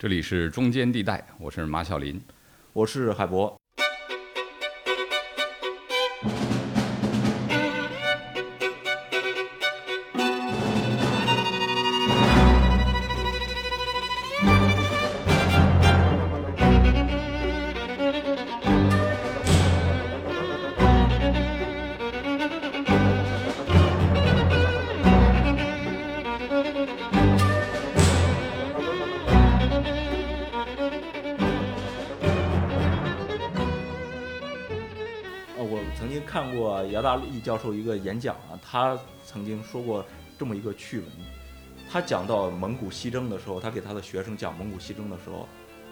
这里是中间地带，我是马小林。我是海博。授一个演讲啊，他曾经说过这么一个趣闻。他讲到蒙古西征的时候，他给他的学生讲蒙古西征的时候，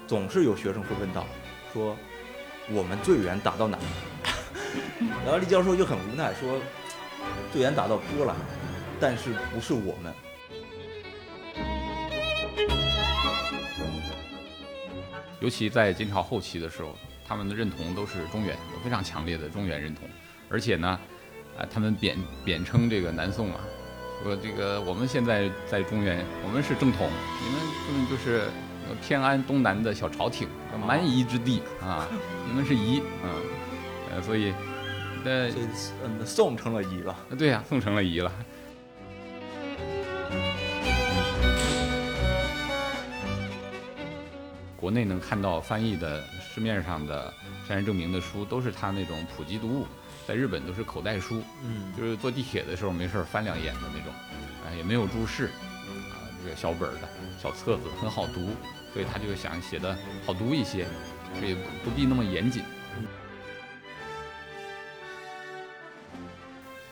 总是有学生会问到，说我们最远打到哪？然后李教授就很无奈说，最远打到波兰，但是不是我们。尤其在金朝后期的时候，他们的认同都是中原，有非常强烈的中原认同，而且呢，啊，他们贬贬称这个南宋啊，说这个我们现在在中原，我们是正统，你们根本就是呃偏安东南的小朝廷，蛮夷之地啊，你们是夷，嗯，呃，所以，呃，嗯，宋成了夷了。对呀、宋成了夷了。国内能看到翻译的市面上的山人证明的书，都是他那种普及读物，在日本都是口袋书，嗯就是坐地铁的时候没事儿翻两眼的那种，啊，也没有注释，啊，这个小本儿的小册子很好读，所以他就想写的好读一些，所以不必那么严谨。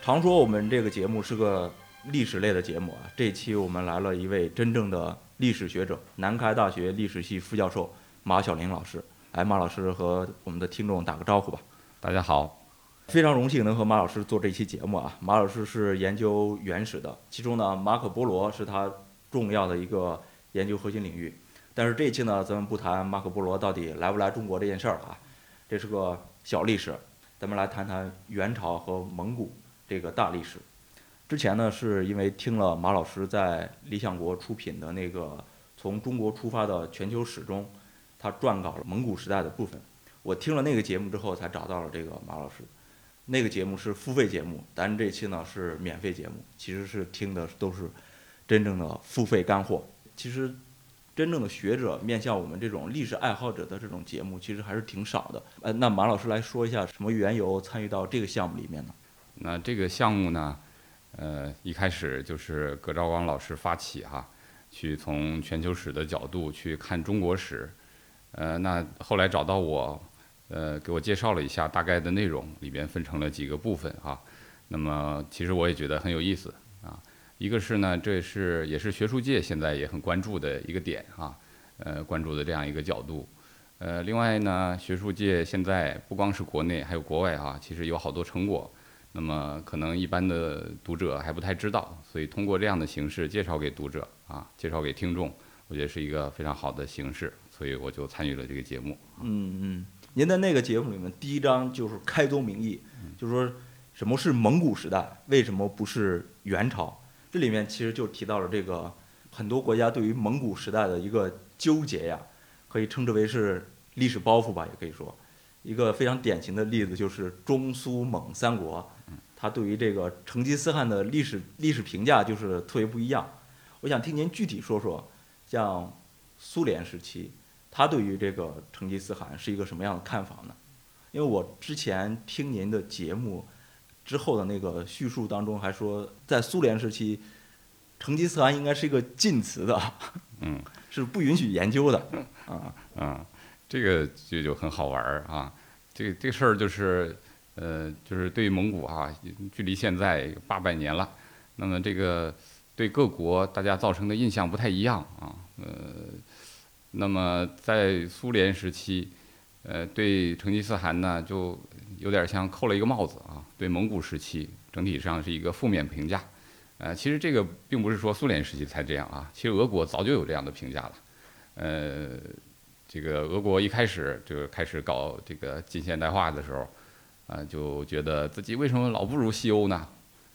常说我们这个节目是个历史类的节目啊，这一期我们来了一位真正的历史学者，南开大学历史系副教授马晓林老师。来，马老师和我们的听众打个招呼吧。大家好，非常荣幸能和马老师做这期节目啊。马老师是研究原始的，其中呢，马可波罗是他重要的一个研究核心领域。但是这一期呢，咱们不谈马可波罗到底来不来中国这件事儿啊，这是个小历史，咱们来谈谈元朝和蒙古这个大历史。之前呢，是因为听了马老师在理想国出品的那个从中国出发的全球史中，他撰稿了蒙古时代的部分。我听了那个节目之后，才找到了这个马老师。那个节目是付费节目，咱这期呢是免费节目，其实是听的都是真正的付费干货。其实真正的学者面向我们这种历史爱好者的这种节目，其实还是挺少的。呃，那马老师来说一下什么缘由参与到这个项目里面呢？那这个项目呢，呃，一开始就是葛兆光老师发起哈，去从全球史的角度去看中国史，呃，那后来找到我，呃，给我介绍了一下大概的内容，里边分成了几个部分哈。那么其实我也觉得很有意思啊。一个是呢，这是也是学术界现在也很关注的一个点啊，呃，关注的这样一个角度。呃，另外呢，学术界现在不光是国内，还有国外哈，其实有好多成果。那么可能一般的读者还不太知道，所以通过这样的形式介绍给读者啊，介绍给听众，我觉得是一个非常好的形式，所以我就参与了这个节目。嗯嗯，您在那个节目里面第一章就是开宗明义，就是说什么是蒙古时代，为什么不是元朝？这里面其实就提到了这个很多国家对于蒙古时代的一个纠结呀，可以称之为是历史包袱吧，也可以说。一个非常典型的例子就是中苏蒙三国，他对于这个成吉思汗的历史历史评价就是特别不一样。我想听您具体说说，像苏联时期，他对于这个成吉思汗是一个什么样的看法呢？因为我之前听您的节目之后的那个叙述当中还说，在苏联时期，成吉思汗应该是一个禁词的，嗯，是不允许研究的啊。啊，这个就就很好玩儿啊。这这事儿就是，呃，就是对于蒙古啊，距离现在八百年了，那么这个对各国大家造成的印象不太一样啊。呃，那么在苏联时期，呃，对成吉思汗呢，就有点像扣了一个帽子啊。对蒙古时期，整体上是一个负面评价。呃，其实这个并不是说苏联时期才这样啊，其实俄国早就有这样的评价了。呃，这个俄国一开始就开始搞这个近现代化的时候，啊、就觉得自己为什么老不如西欧呢？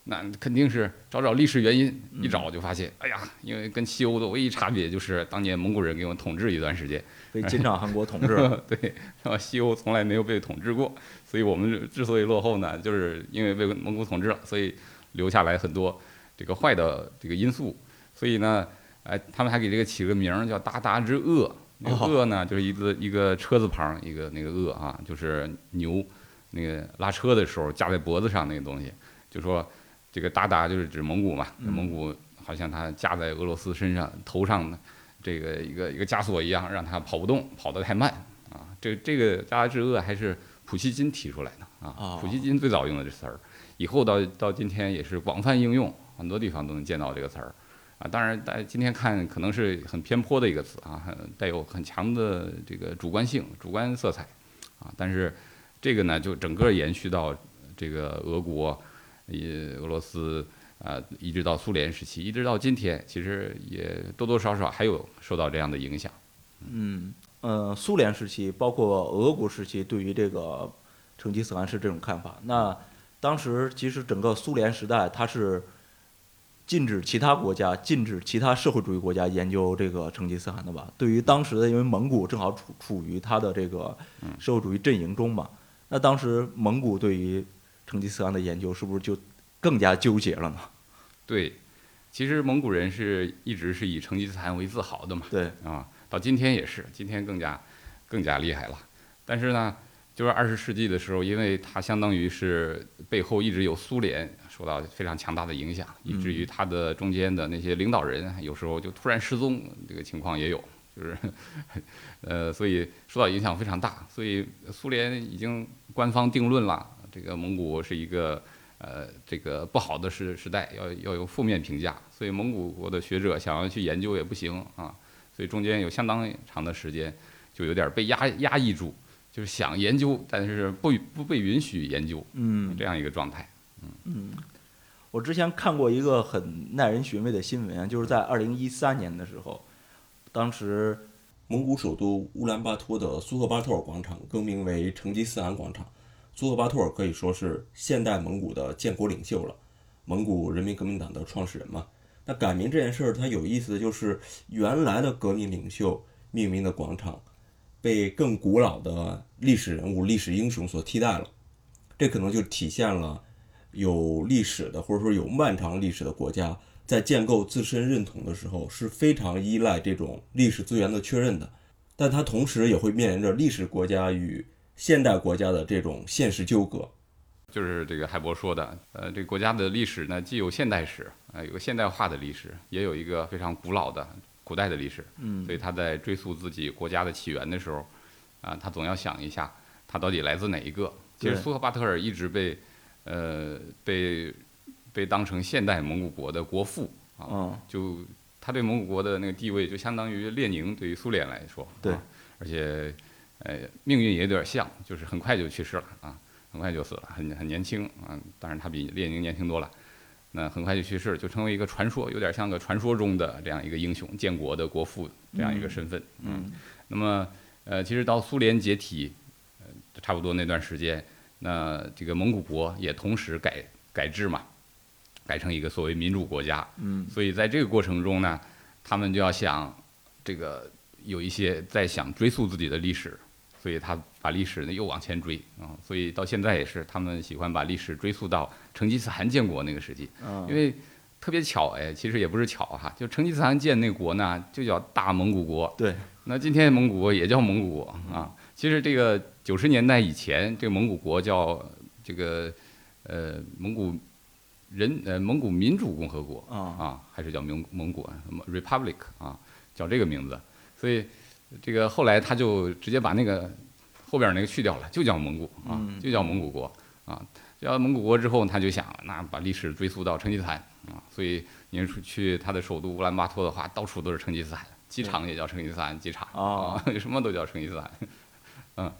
那肯定是找找历史原因，嗯。一找就发现，哎呀，因为跟西欧的唯一差别就是当年蒙古人给我们统治一段时间，被金帐汗国统治了。对，然后西欧从来没有被统治过，所以我们之所以落后呢，就是因为被蒙古统治了，所以留下来很多这个坏的这个因素，所以呢，哎，他们还给这个起个名叫鞑靼之恶，那个恶呢就是一个一个车字旁一个那个恶啊，就是牛那个拉车的时候架在脖子上那个东西，就说这个鞑靼就是指蒙古嘛，嗯蒙古好像它架在俄罗斯身上头上的。这个一个一个枷锁一样，让它跑不动，跑得太慢啊。这这个鞑靼之恶还是普希金提出来的啊哦，普希金最早用的这词儿，以后到到今天也是广泛应用，很多地方都能见到这个词儿啊。当然，大家今天看可能是很偏颇的一个词啊，很带有很强的这个主观性、主观色彩啊。但是这个呢，就整个延续到这个俄国、也俄罗斯。啊，一直到苏联时期，一直到今天，其实也多多少少还有受到这样的影响。嗯，呃，苏联时期，包括俄国时期，对于这个成吉思汗是这种看法。那当时其实整个苏联时代，它是禁止其他国家、禁止其他社会主义国家研究这个成吉思汗的吧？对于当时的，因为蒙古正好处处于它的这个社会主义阵营中嘛，那当时蒙古对于成吉思汗的研究是不是就更加纠结了呢？对，其实蒙古人是一直是以成吉思汗为自豪的嘛，对，啊，到今天也是，今天更加更加厉害了。但是呢，就是二十世纪的时候，因为它相当于是背后一直有苏联受到非常强大的影响，以至于它的中间的那些领导人有时候就突然失踪，这个情况也有，就是呃，所以受到影响非常大。所以苏联已经官方定论了，这个蒙古是一个。呃，这个不好的时时代要要有负面评价，所以蒙古国的学者想要去研究也不行啊，所以中间有相当长的时间就有点被压压抑住，就是想研究，但是不不被允许研究，嗯，这样一个状态。嗯，我之前看过一个很耐人寻味的新闻，就是在二零一三年的时候，当时蒙古首都乌兰巴托的苏赫巴托尔广场更名为成吉思汗广场。苏赫巴托尔可以说是现代蒙古的建国领袖了，蒙古人民革命党的创始人嘛。那改名这件事儿，它有意思的就是原来的革命领袖命名的广场，被更古老的历史人物、历史英雄所替代了。这可能就体现了有历史的或者说有漫长历史的国家，在建构自身认同的时候是非常依赖这种历史资源的确认的，但它同时也会面临着历史国家与现代国家的这种现实纠葛。就是这个海博说的，呃，这个国家的历史呢，既有现代史，呃，有个现代化的历史，也有一个非常古老的古代的历史。嗯所以他在追溯自己国家的起源的时候，啊，他总要想一下，他到底来自哪一个。其实苏赫巴特尔一直被，呃，被被当成现代蒙古国的国父啊，嗯就他对蒙古国的那个地位，就相当于列宁对于苏联来说，对啊，而且，呃，命运也有点像，就是很快就去世了啊，很快就死了，很很年轻啊，当然他比列宁年轻多了，那很快就去世，就成为一个传说，有点像个传说中的这样一个英雄，建国的国父这样一个身份，嗯那么，呃，其实到苏联解体，呃，差不多那段时间，那这个蒙古国也同时改改制嘛，改成一个所谓民主国家。嗯所以在这个过程中呢，他们就要想这个有一些在想追溯自己的历史，所以他把历史呢又往前追啊、所以到现在也是，他们喜欢把历史追溯到成吉思汗建国那个时期。嗯，因为特别巧哎，其实也不是巧哈，就成吉思汗建那国呢，就叫大蒙古国。对，那今天蒙古国也叫蒙古国啊。其实这个九十年代以前，这个蒙古国叫这个呃蒙古人呃蒙古民主共和国啊啊，还是叫蒙蒙古什么 Republic 啊，叫这个名字。所以这个后来他就直接把那个后边那个去掉了，就叫蒙古啊嗯，就叫蒙古国啊。叫蒙古国之后，他就想，那把历史追溯到成吉思汗啊，所以您去他的首都乌兰巴托的话，到处都是成吉思汗，机场也叫成吉思汗机场哦啊，什么都叫成吉思汗。嗯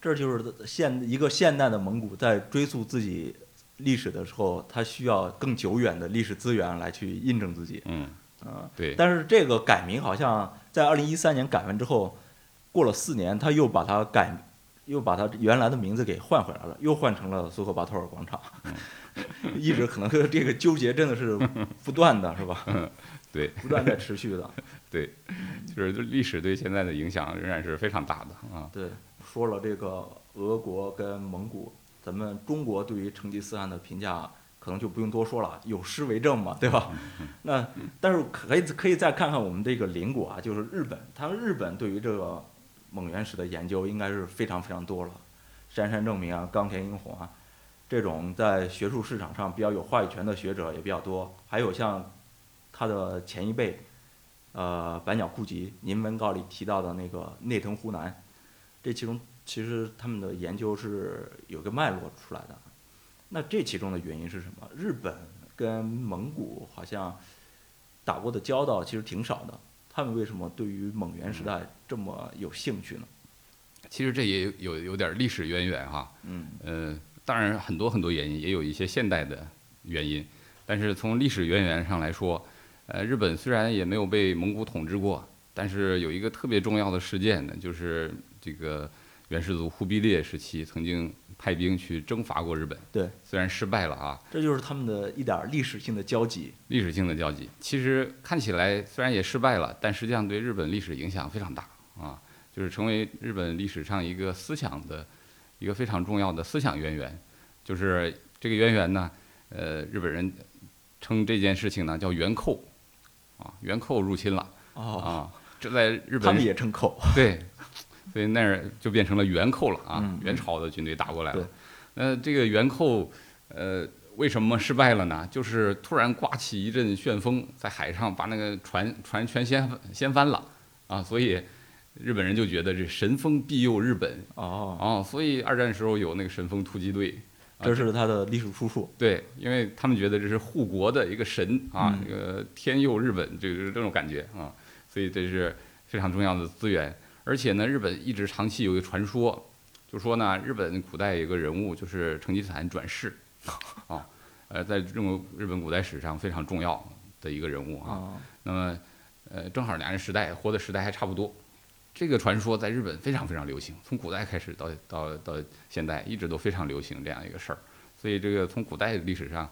这就是现一个现代的蒙古在追溯自己历史的时候，他需要更久远的历史资源来去印证自己。嗯，嗯，对，但是这个改名好像在二零一三年改完之后，过了四年，他又把它改又把它原来的名字给换回来了，又换成了苏赫巴托尔广场。一直可能这个纠结真的是不断的，是吧？对，不断在持续的。对，就是历史对现在的影响仍然是非常大的啊。对，说了这个俄国跟蒙古，咱们中国对于成吉思汗的评价可能就不用多说了，有诗为证嘛，对吧？那但是可以可以再看看我们这个邻国啊，就是日本，他日本对于这个蒙元史的研究应该是非常非常多了，杉山正明啊，冈田英弘啊。这种在学术市场上比较有话语权的学者也比较多，还有像他的前一辈，呃，百鸟库吉，您文稿里提到的那个内藤湖南，这其中其实他们的研究是有个脉络出来的。那这其中的原因是什么？日本跟蒙古好像打过的交道其实挺少的，他们为什么对于蒙元时代这么有兴趣呢？其实这也有有点历史渊源哈。嗯。呃。当然，很多很多原因，也有一些现代的原因。但是从历史渊源上来说，呃，日本虽然也没有被蒙古统治过，但是有一个特别重要的事件呢，就是这个元世祖忽必烈时期曾经派兵去征伐过日本。对，虽然失败了啊。这就是他们的一点历史性的交集。历史性的交集，其实看起来虽然也失败了，但实际上对日本历史影响非常大啊，就是成为日本历史上一个思想的。一个非常重要的思想渊源，就是这个渊源呢，呃，日本人称这件事情呢叫元寇，啊，元寇入侵了，啊，这在日本他们也称寇，对，所以那儿就变成了元寇了啊，元朝的军队打过来了。那这个元寇，呃，为什么失败了呢？就是突然刮起一阵旋风，在海上把那个船船全掀掀翻了，啊，所以。日本人就觉得这神风庇佑日本哦哦，所以二战时候有那个神风突击队，这是他的历史出处。对，因为他们觉得这是护国的一个神啊，这个天佑日本，就是这种感觉啊，所以这是非常重要的资源。而且呢，日本一直长期有一个传说，就说呢，日本古代有个人物就是成吉思汗转世，啊，呃，在中国日本古代史上非常重要的一个人物啊。那么，呃，正好俩人时代活的时代还差不多。这个传说在日本非常非常流行，从古代开始到到到现代，一直都非常流行这样一个事儿。所以这个从古代历史上，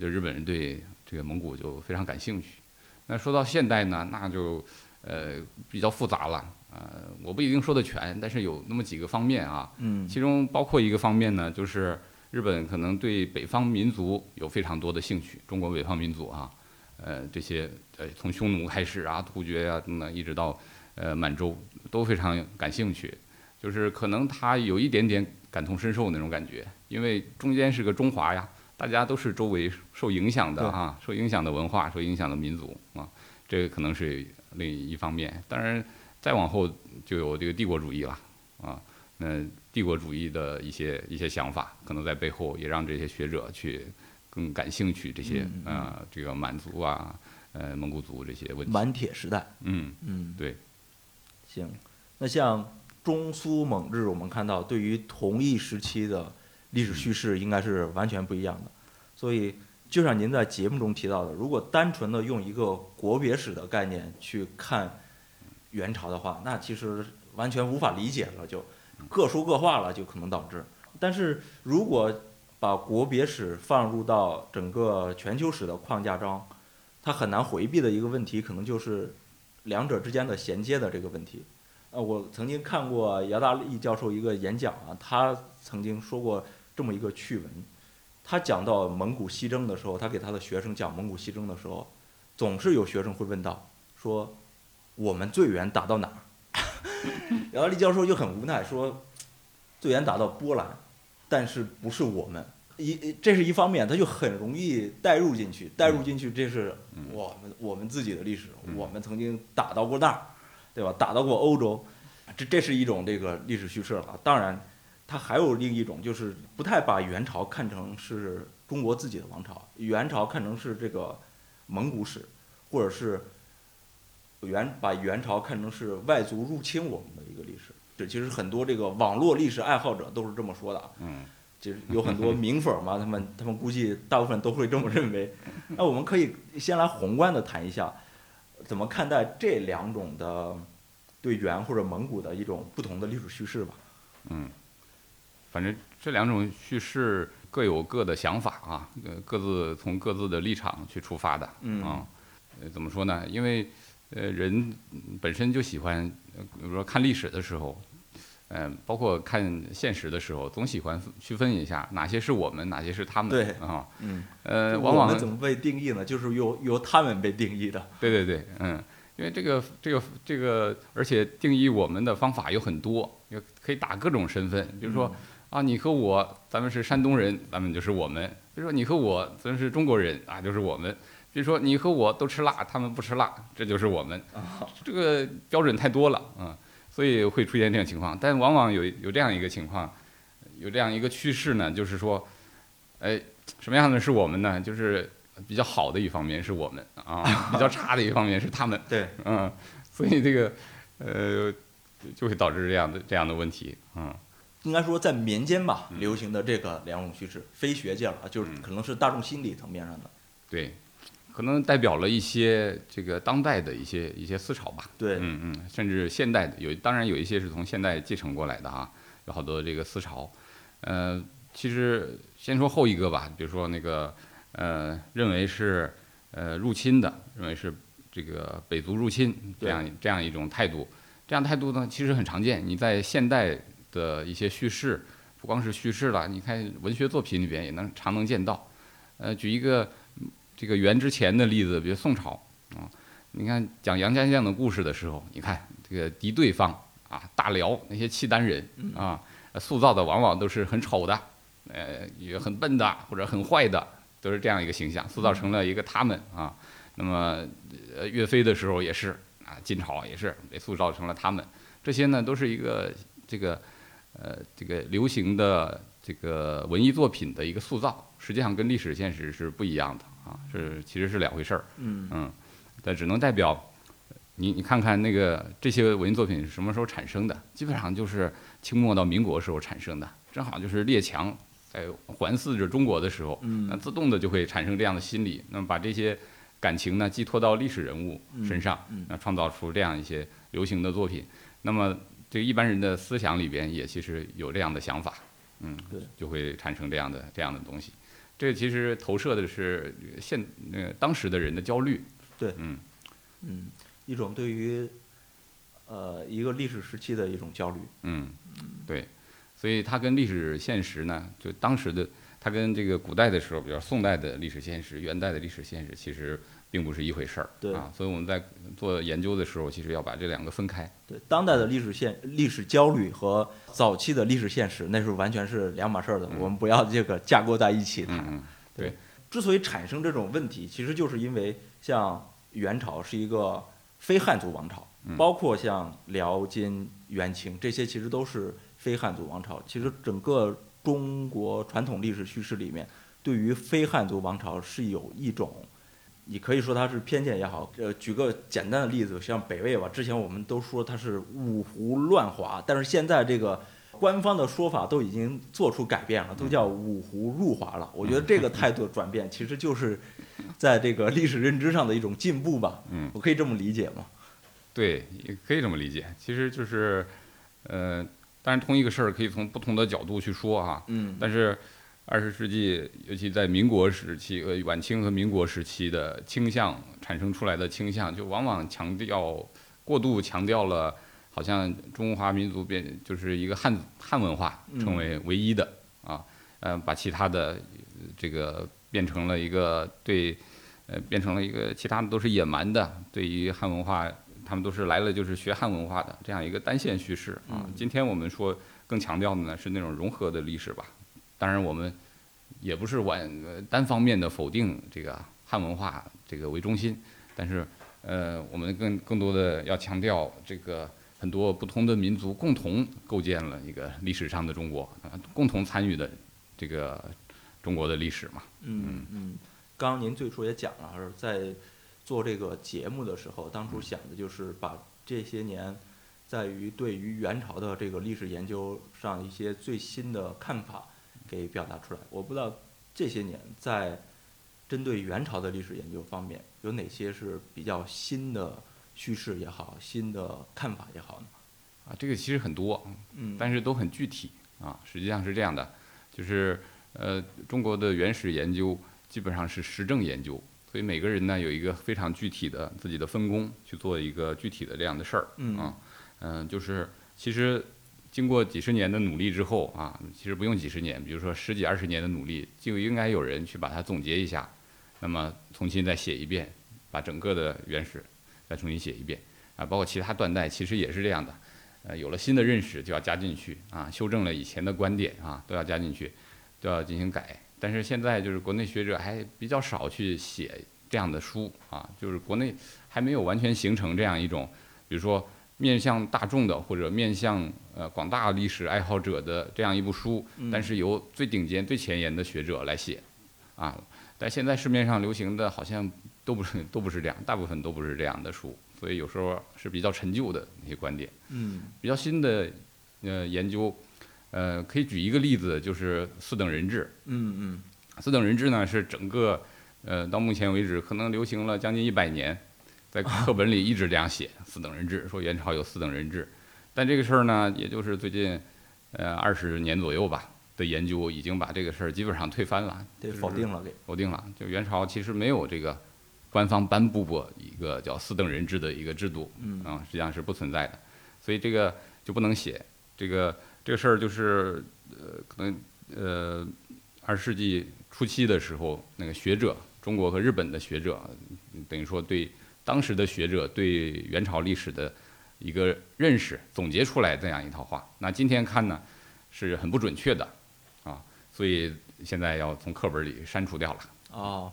就日本人对这个蒙古就非常感兴趣。那说到现代呢，那就呃比较复杂了。呃，我不一定说的全，但是有那么几个方面啊。嗯。其中包括一个方面呢，就是日本可能对北方民族有非常多的兴趣。中国北方民族啊，呃这些呃从匈奴开始啊，突厥啊等等，一直到。呃，满洲都非常感兴趣，就是可能他有一点点感同身受那种感觉，因为中间是个中华呀，大家都是周围受影响的啊，受影响的文化，受影响的民族啊，这个可能是另一方面。当然，再往后就有这个帝国主义了啊，那帝国主义的一些一些想法，可能在背后也让这些学者去更感兴趣这些啊，这个满族啊，呃，蒙古族这些问题。满铁时代，嗯嗯，对。行，那像中苏蒙日，我们看到对于同一时期的历史叙事应该是完全不一样的。所以，就像您在节目中提到的，如果单纯的用一个国别史的概念去看元朝的话，那其实完全无法理解了，就各说各话了，就可能导致。但是如果把国别史放入到整个全球史的框架中，它很难回避的一个问题，可能就是。两者之间的衔接的这个问题，呃，我曾经看过姚大力教授一个演讲啊，他曾经说过这么一个趣闻，他讲到蒙古西征的时候，他给他的学生讲蒙古西征的时候，总是有学生会问到，说我们最远打到哪儿？然后李教授就很无奈说，最远打到波兰，但是不是我们。一这是一方面，他就很容易带入进去，带入进去，这是我们我们自己的历史，我们曾经打到过那儿，对吧？打到过欧洲，这这是一种这个历史叙事了。当然，它还有另一种，就是不太把元朝看成是中国自己的王朝，元朝看成是这个蒙古史，或者是元把元朝看成是外族入侵我们的一个历史。这其实很多这个网络历史爱好者都是这么说的。嗯。就是有很多名粉嘛，他们他们估计大部分都会这么认为。那我们可以先来宏观的谈一下，怎么看待这两种的对元或者蒙古的一种不同的历史叙事吧。嗯，反正这两种叙事各有各的想法啊，呃，各自从各自的立场去出发的嗯啊。呃，怎么说呢？因为呃，人本身就喜欢，呃比如说看历史的时候，嗯、包括看现实的时候，总喜欢区分一下哪些是我们，哪些是他们。对啊，嗯，呃，往往我们怎么被定义呢？就是由由他们被定义的。对对对，嗯，因为这个这个这个，而且定义我们的方法有很多，也可以打各种身份，比如说、啊，你和我，咱们是山东人，咱们就是我们；比如说你和我，咱是中国人啊，就是我们；比如说你和我都吃辣，他们不吃辣，这就是我们。这个标准太多了，嗯，所以会出现这种情况。但往往有有这样一个情况，有这样一个趋势呢，就是说，哎，什么样的是我们呢？就是比较好的一方面是我们啊，比较差的一方面是他们，对，嗯，所以这个呃就会导致这样的这样的问题，嗯，应该说在民间吧嗯。流行的这个两种趋势，非学界了啊，就是可能是大众心理层面上的。对，可能代表了一些这个当代的一些一些思潮吧，对，嗯嗯，甚至现代的有，当然有一些是从现代继承过来的啊，有好多这个思潮。呃，其实先说后一个吧，比如说那个呃，认为是呃入侵的，认为是这个北族入侵这样这样一种态度，这样态度呢其实很常见，你在现代的一些叙事，不光是叙事了，你看文学作品里边也能常能见到。呃，举一个嗯这个元之前的例子，比如宋朝啊，你看讲杨家将的故事的时候，你看这个敌对方啊，大辽那些契丹人啊，呃塑造的往往都是很丑的，呃，也很笨的或者很坏的，都是这样一个形象，塑造成了一个他们啊。那么呃，岳飞的时候也是啊，晋朝也是被塑造成了他们。这些呢，都是一个这个呃这个流行的这个文艺作品的一个塑造，实际上跟历史现实是不一样的啊，是其实是两回事儿。嗯嗯，但只能代表你你看看那个这些文艺作品是什么时候产生的？基本上就是清末到民国时候产生的，正好就是列强在环伺着中国的时候，那嗯自动的就会产生这样的心理，那么把这些感情呢寄托到历史人物身上那创造出这样一些流行的作品。那么这个一般人的思想里边也其实有这样的想法，嗯对，就会产生这样的这样的东西。这个其实投射的是现呃当时的人的焦虑，对嗯嗯，一种对于呃一个历史时期的一种焦虑。嗯，对，所以它跟历史现实呢，就当时的它跟这个古代的时候，比如宋代的历史现实、元代的历史现实，其实并不是一回事儿。对啊，所以我们在做研究的时候，其实要把这两个分开。对，当代的历史现历史焦虑和早期的历史现实，那是完全是两码事儿的。我们不要这个架构在一起谈。嗯嗯，之所以产生这种问题，其实就是因为像元朝是一个非汉族王朝，嗯包括像辽、金、元、清这些，其实都是非汉族王朝。其实整个中国传统历史叙事里面，对于非汉族王朝是有一种，你可以说它是偏见也好。呃，举个简单的例子，像北魏吧，之前我们都说它是五胡乱华，但是现在这个。官方的说法都已经做出改变了，都叫五胡入华了。我觉得这个态度转变，其实就是在这个历史认知上的一种进步吧。嗯，我可以这么理解吗？对，也可以这么理解。其实就是，呃，当然同一个事儿可以从不同的角度去说啊。嗯，但是二十世纪，尤其在民国时期，呃，晚清和民国时期的倾向产生出来的倾向，就往往强调过度强调了，好像中华民族变就是一个汉汉文化嗯成为唯一的、啊，呃，把其他的呃这个变成了一个对，呃，变成了一个其他的都是野蛮的，对于汉文化。他们都是来了就是学汉文化的这样一个单线叙事啊。嗯今天我们说更强调的呢是那种融合的历史吧。当然，我们也不是完单方面的否定这个汉文化这个为中心，但是呃，我们更更多的要强调这个很多不同的民族共同构建了一个历史上的中国啊，共同参与的这个中国的历史嘛。嗯嗯，刚刚您最初也讲了，是在做这个节目的时候，当初想的就是把这些年在于对于元朝的这个历史研究上一些最新的看法给表达出来。我不知道这些年在针对元朝的历史研究方面有哪些是比较新的叙事也好，新的看法也好呢？啊，这个其实很多，嗯，但是都很具体啊，实际上是这样的，就是呃，中国的原始研究基本上是实证研究，所以每个人呢有一个非常具体的自己的分工去做一个具体的这样的事儿，嗯啊，嗯、就是其实经过几十年的努力之后啊，其实不用几十年，比如说十几二十年的努力，就应该有人去把它总结一下，那么重新再写一遍，把整个的原始再重新写一遍啊，包括其他断代，其实也是这样的。呃，有了新的认识就要加进去啊，修正了以前的观点啊，都要加进去，都要进行改。但是现在就是国内学者还比较少去写这样的书啊，就是国内还没有完全形成这样一种，比如说面向大众的或者面向呃广大历史爱好者的这样一部书，但是由最顶尖、最前沿的学者来写，啊，但现在市面上流行的好像都不是都不是这样，大部分都不是这样的书，所以有时候是比较陈旧的那些观点。嗯比较新的呃研究，呃，可以举一个例子，就是四等人制。嗯嗯四等人制呢是整个呃到目前为止可能流行了将近一百年，在课本里一直这样写四等人制，说元朝有四等人制，但这个事儿呢，也就是最近呃二十年左右吧的研究，已经把这个事儿基本上推翻了，对，否定了给。否定了。就元朝其实没有这个官方颁布过一个叫四等人制的一个制度，嗯啊，实际上是不存在的，所以这个就不能写。这个这个事儿就是呃，可能呃，二十世纪初期的时候，那个学者，中国和日本的学者，嗯等于说对当时的学者对元朝历史的一个认识总结出来这样一套话。那今天看呢，是很不准确的，啊，所以现在要从课本里删除掉了。哦，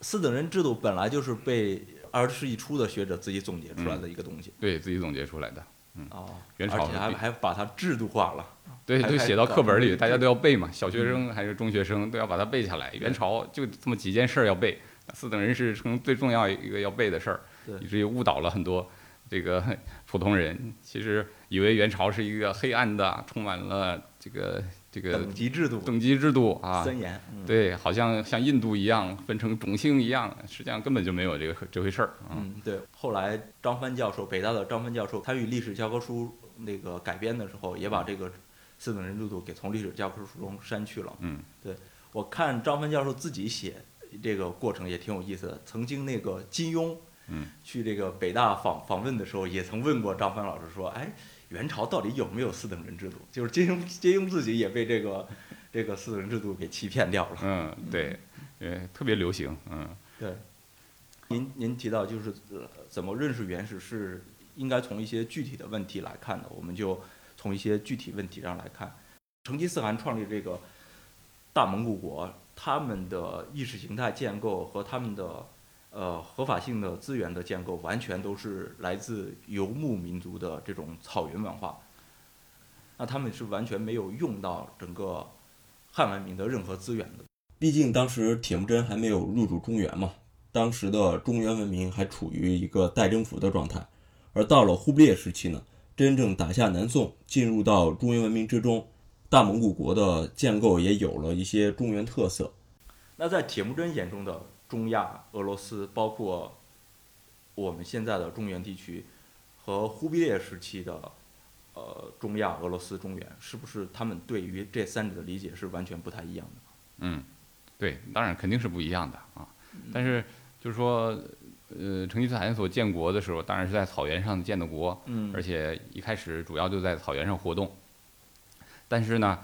四等人制度本来就是被二十世纪初的学者自己总结出来的一个东西。对自己总结出来的，嗯哦，嗯元朝还还把它制度化了。对，就写到课本里，大家都要背嘛，小学生还是中学生都要把它背下来。元朝就这么几件事儿要背，四等人是成最重要一个要背的事儿对，以至于误导了很多这个 普通人。其实以为元朝是一个黑暗的，充满了这个这个等级制度等级制度啊，森严。嗯对，好像像印度一样分成种姓一样，实际上根本就没有这个这回事儿啊。嗯，对。后来张帆教授，北大的张帆教授参与历史教科书那个改编的时候，也把这个四等人制度给从历史教科书中删去了。嗯，对。我看张帆教授自己写这个过程也挺有意思的。曾经那个金庸，嗯，去这个北大访访问的时候，也曾问过张帆老师说：“哎，元朝到底有没有四等人制度？”就是金庸，金庸自己也被这个这个四等人制度给欺骗掉了。嗯，对，呃，特别流行，嗯。对，您您提到就是呃怎么认识原始是应该从一些具体的问题来看的，我们就从一些具体问题上来看。成吉思汗创立这个大蒙古国，他们的意识形态建构和他们的呃合法性的资源的建构，完全都是来自游牧民族的这种草原文化。那他们是完全没有用到整个汉文明的任何资源的。毕竟当时铁木真还没有入主中原嘛，当时的中原文明还处于一个待征服的状态。而到了忽必烈时期呢，真正打下南宋，进入到中原文明之中，大蒙古国的建构也有了一些中原特色。那在铁木真眼中的中亚、俄罗斯，包括我们现在的中原地区，和忽必烈时期的呃中亚、俄罗斯、中原，是不是他们对于这三者的理解是完全不太一样的？嗯，对，当然肯定是不一样的啊。但是就是说，呃，成吉思汗所建国的时候，当然是在草原上建的国，嗯而且一开始主要就在草原上活动。但是呢，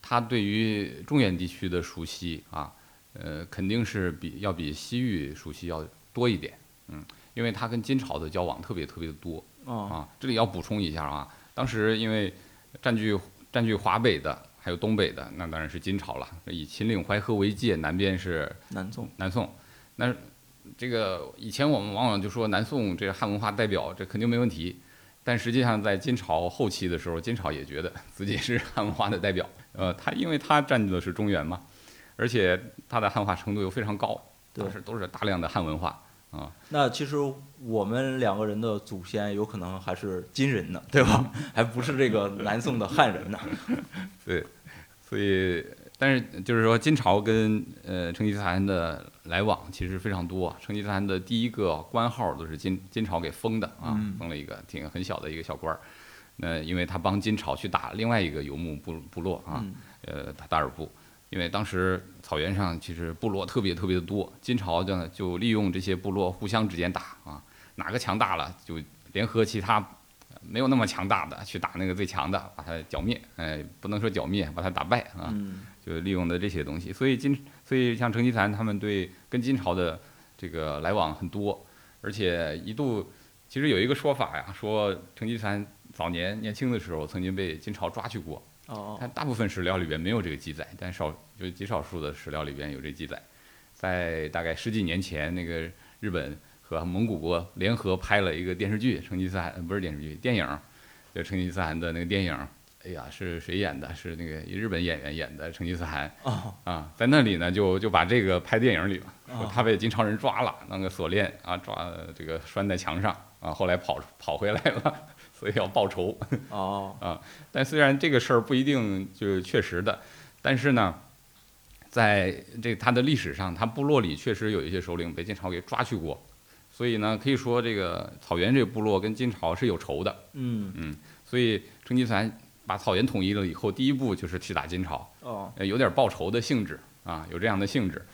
他对于中原地区的熟悉啊，呃，肯定是比要比西域熟悉要多一点。嗯，因为他跟金朝的交往特别特别的多。哦，啊，这里要补充一下啊，当时因为占据占据华北的还有东北的，那当然是金朝了。以秦岭淮河为界，南边是南宋，南宋。那这个以前我们往往就说南宋这个汉文化代表，这肯定没问题。但实际上，在金朝后期的时候，金朝也觉得自己是汉文化的代表。呃，他因为他占据的是中原嘛，而且他的汉化程度又非常高，对是都是大量的汉文化啊。那其实我们两个人的祖先有可能还是金人呢，对吧？还不是这个南宋的汉人呢。对，所以但是就是说，金朝跟呃成吉思汗的来往其实非常多。成吉思汗的第一个官号都是金金朝给封的啊嗯，封了一个挺很小的一个小官儿。那因为他帮金朝去打另外一个游牧部部落啊，呃打，达尔部，因为当时草原上其实部落特别特别的多，金朝呢就利用这些部落互相之间打啊，哪个强大了就联合其他没有那么强大的去打那个最强的，把它剿灭，哎，不能说剿灭，把它打败啊，嗯就利用的这些东西。所以金，所以像成吉思汗他们对跟金朝的这个来往很多，而且一度其实有一个说法呀，说成吉思汗早年年轻的时候曾经被金朝抓去过。哦但大部分史料里边没有这个记载，但少有极少数的史料里边有这记载。在大概十几年前，那个日本和蒙古国联合拍了一个电视剧，成吉思汗呃不是电视剧，电影，就成吉思汗的那个电影。哎呀，是谁演的？是那个日本演员演的成吉思汗哦啊，在那里呢，就就把这个拍电影里了，他被金朝人抓了，那个锁链啊抓这个拴在墙上啊，后来跑跑回来了，所以要报仇。哦 啊但虽然这个事儿不一定就是确实的，但是呢，在这他的历史上，他部落里确实有一些首领被金朝给抓去过，所以呢，可以说这个草原这个部落跟金朝是有仇的。嗯所以成吉思汗把草原统一了以后，第一步就是去打金朝，哦呃，有点报仇的性质啊，有这样的性质。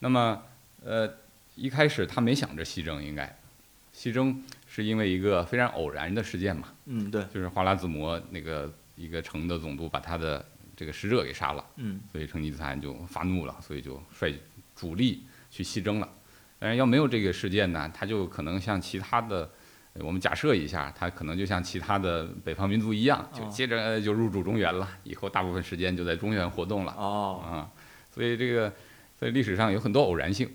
那么，呃，一开始他没想着西征，应该西征是因为一个非常偶然的事件嘛，嗯对就是花剌子模那个一个城的总督把他的这个使者给杀了，嗯所以成吉思汗就发怒了，所以就率主力去西征了。但是要没有这个事件呢，他就可能像其他的，呃我们假设一下，他可能就像其他的北方民族一样，就哦接着呃就入主中原了，以后大部分时间就在中原活动了。哦啊，所以这个在历史上有很多偶然性。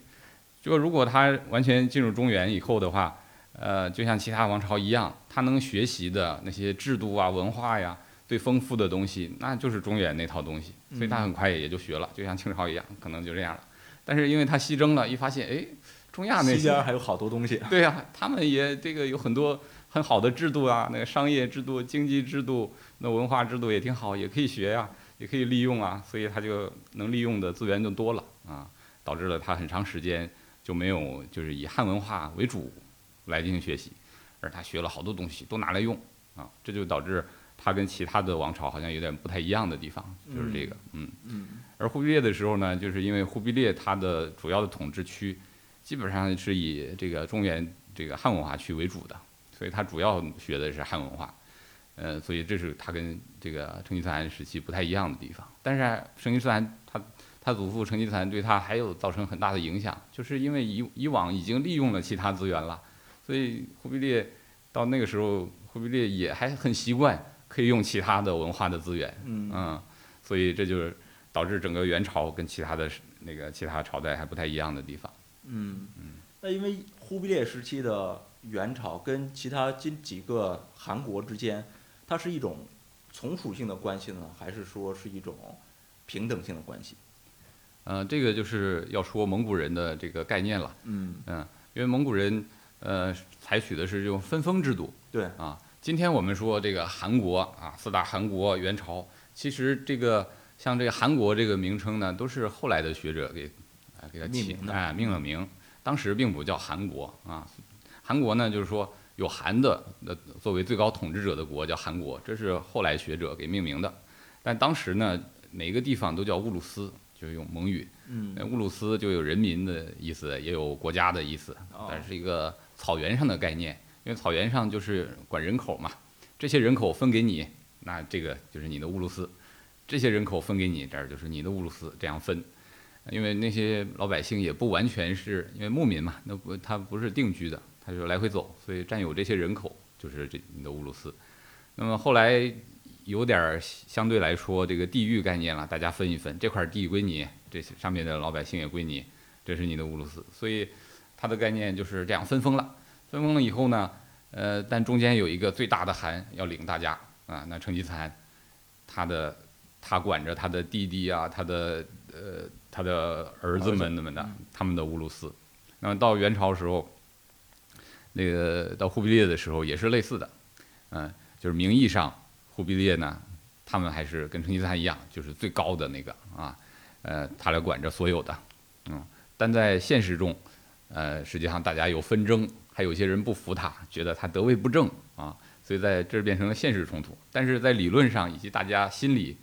就如果他完全进入中原以后的话，呃，就像其他王朝一样，他能学习的那些制度啊、文化呀，最丰富的东西，那就是中原那套东西，所以他很快也就学了，就像清朝一样，可能就这样了。但是因为他西征了，一发现，哎，中亚那边还有好多东西。对呀、他们也这个有很多很好的制度啊，那个商业制度、经济制度、那文化制度也挺好，也可以学呀、也可以利用啊，所以他就能利用的资源就多了啊，导致了他很长时间就没有就是以汉文化为主来进行学习，而他学了好多东西都拿来用啊，这就导致他跟其他的王朝好像有点不太一样的地方，就是这个，嗯。嗯而忽必烈的时候呢，就是因为忽必烈他的主要的统治区基本上是以这个中原这个汉文化区为主的，所以他主要学的是汉文化，呃，所以这是他跟这个成吉思汗时期不太一样的地方。但是成吉思汗他他祖父成吉思汗对他还有造成很大的影响，就是因为以以往已经利用了其他资源了，所以忽必烈到那个时候，忽必烈也还很习惯可以用其他的文化的资源，嗯嗯，所以这就是导致整个元朝跟其他的那个其他朝代还不太一样的地方。嗯，那因为忽必烈时期的元朝跟其他近几个韩国之间，它是一种从属性的关系呢，还是说是一种平等性的关系？呃，这个就是要说蒙古人的这个概念了，嗯，嗯，因为蒙古人呃采取的是这种分封制度。对，啊。今天我们说这个韩国啊，四大韩国元朝，其实这个像这个韩国这个名称呢，都是后来的学者给啊给它起命名的哎命了名，当时并不叫韩国啊。韩国呢，就是说有韩的那作为最高统治者的国叫韩国，这是后来学者给命名的。但当时呢，每个地方都叫乌鲁斯，就是用蒙语。嗯呃乌鲁斯就有人民的意思，也有国家的意思，哦但是一个草原上的概念，因为草原上就是管人口嘛，这些人口分给你，那这个就是你的乌鲁斯；这些人口分给你，这儿就是你的乌鲁斯，这样分。因为那些老百姓也不完全是因为牧民嘛，那不他不是定居的，他就来回走，所以占有这些人口就是这你的乌鲁斯。那么后来有点相对来说这个地域概念了，大家分一分，这块地归你，这上面的老百姓也归你，这是你的乌鲁斯。所以它的概念就是这样分封了。分封了以后呢，呃，但中间有一个最大的汗要领大家啊，那成吉思汗他的他管着他的弟弟啊，他的呃他的儿子们们的他们的乌鲁斯。那么到元朝时候，那个到忽必烈的时候也是类似的，嗯、就是名义上忽必烈呢，他们还是跟成吉思汗一样，就是最高的那个啊，呃，他来管着所有的，嗯，但在现实中，呃，实际上大家有纷争，还有一些人不服他，觉得他得位不正啊，所以在这儿变成了现实冲突。但是在理论上以及大家心里，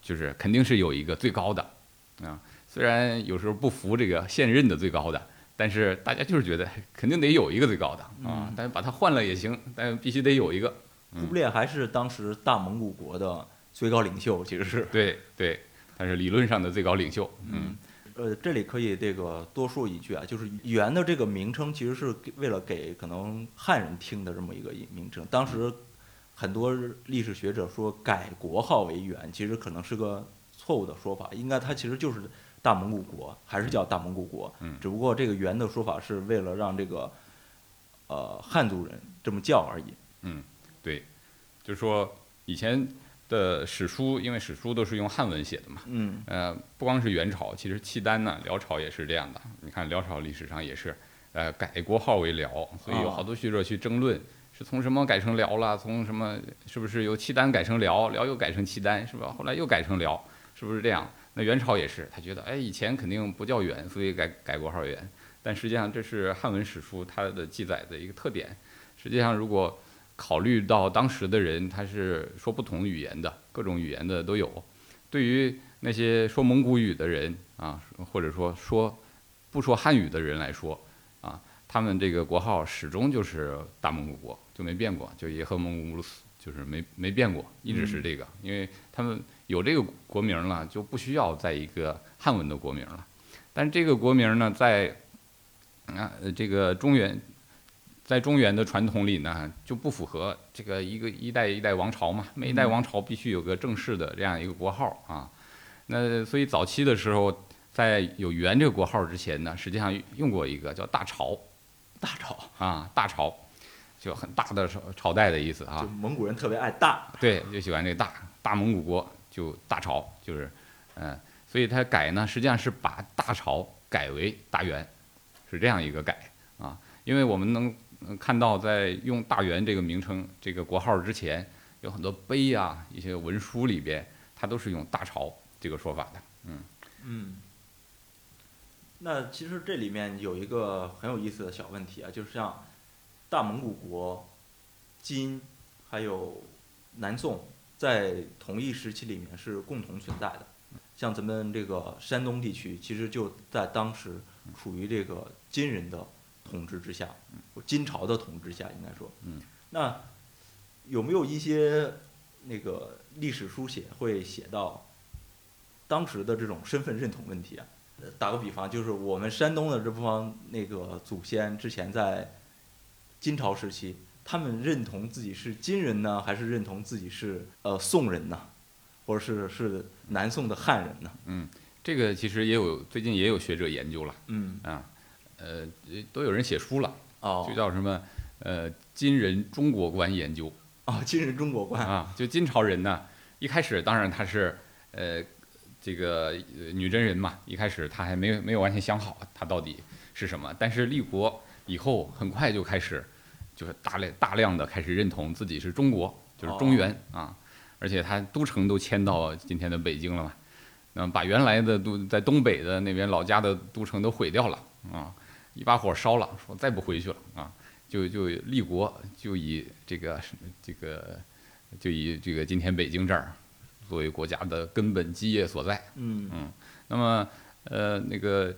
就是肯定是有一个最高的啊。虽然有时候不服这个现任的最高的，但是大家就是觉得 肯定得有一个最高的啊。但是把它换了也行，但必须得有一个。忽必烈还是当时大蒙古国的最高领袖，其实是对对，他是理论上的最高领袖。嗯，呃，这里可以这个多说一句啊，就是元的这个名称其实是为了给可能汉人听的这么一个名称。当时很多历史学者说改国号为元，其实可能是个错误的说法，应该它其实就是大蒙古国，还是叫大蒙古国。嗯，只不过这个元的说法是为了让这个呃汉族人这么叫而已。嗯。对，就是说以前的史书，因为史书都是用汉文写的嘛。嗯。呃，不光是元朝，其实契丹呢，辽朝也是这样的。你看辽朝历史上也是，呃，改国号为辽，所以有好多学者去争论，是从什么改成辽了？从什么是不是由契丹改成辽？辽又改成契丹，是吧？后来又改成辽，是不是这样？那元朝也是，他觉得，哎，以前肯定不叫元，所以改改国号元。但实际上这是汉文史书它的记载的一个特点。实际上如果考虑到当时的人，他是说不同语言的，各种语言的都有。对于那些说蒙古语的人啊，或者说说不说汉语的人来说，啊，他们这个国号始终就是大蒙古国，就没变过，就也和蒙古鲁斯，就是没没变过，一直是这个。因为他们有这个国名了，就不需要再一个汉文的国名了。但这个国名呢，在啊这个中原。在中原的传统里呢，就不符合这个一个一代一代王朝嘛，每一代王朝必须有个正式的这样一个国号啊。那所以早期的时候，在有元这个国号之前呢，实际上用过一个叫大朝，大朝啊，大朝，就很大的朝朝代的意思啊。就蒙古人特别爱大，对，就喜欢这大大蒙古国就大朝，就是嗯，所以他改呢，实际上是把大朝改为大元，是这样一个改啊，因为我们能。嗯，看到在用大元这个名称、这个国号之前，有很多碑啊，一些文书里边，它都是用大朝这个说法的。嗯嗯。那其实这里面有一个很有意思的小问题啊，就是像大蒙古国、金还有南宋在同一时期里面是共同存在的。像咱们这个山东地区，其实就在当时处于这个金人的。统治之下，金朝的统治下，应该说，那有没有一些那个历史书写会写到当时的这种身份认同问题啊？打个比方，就是我们山东的这方那个祖先之前在金朝时期，他们认同自己是金人呢，还是认同自己是呃宋人呢，或者是是南宋的汉人呢？嗯，这个其实也有最近也有学者研究了，嗯啊。呃，都有人写书了，哦，就叫什么，呃，金人中国观研究，哦，金人中国观啊，就金朝人呢，一开始当然他是，呃，这个女真人嘛，一开始他还没有没有完全想好他到底是什么，但是立国以后很快就开始，就是大量大量的开始认同自己是中国，就是中原啊，而且他都城都迁到今天的北京了嘛，那把原来的都在东北的那边老家的都城都毁掉了啊。一把火烧了，说再不回去了啊，就就立国，就以这个这个，就以这个今天北京这儿作为国家的根本基业所在。嗯嗯，那么呃那个，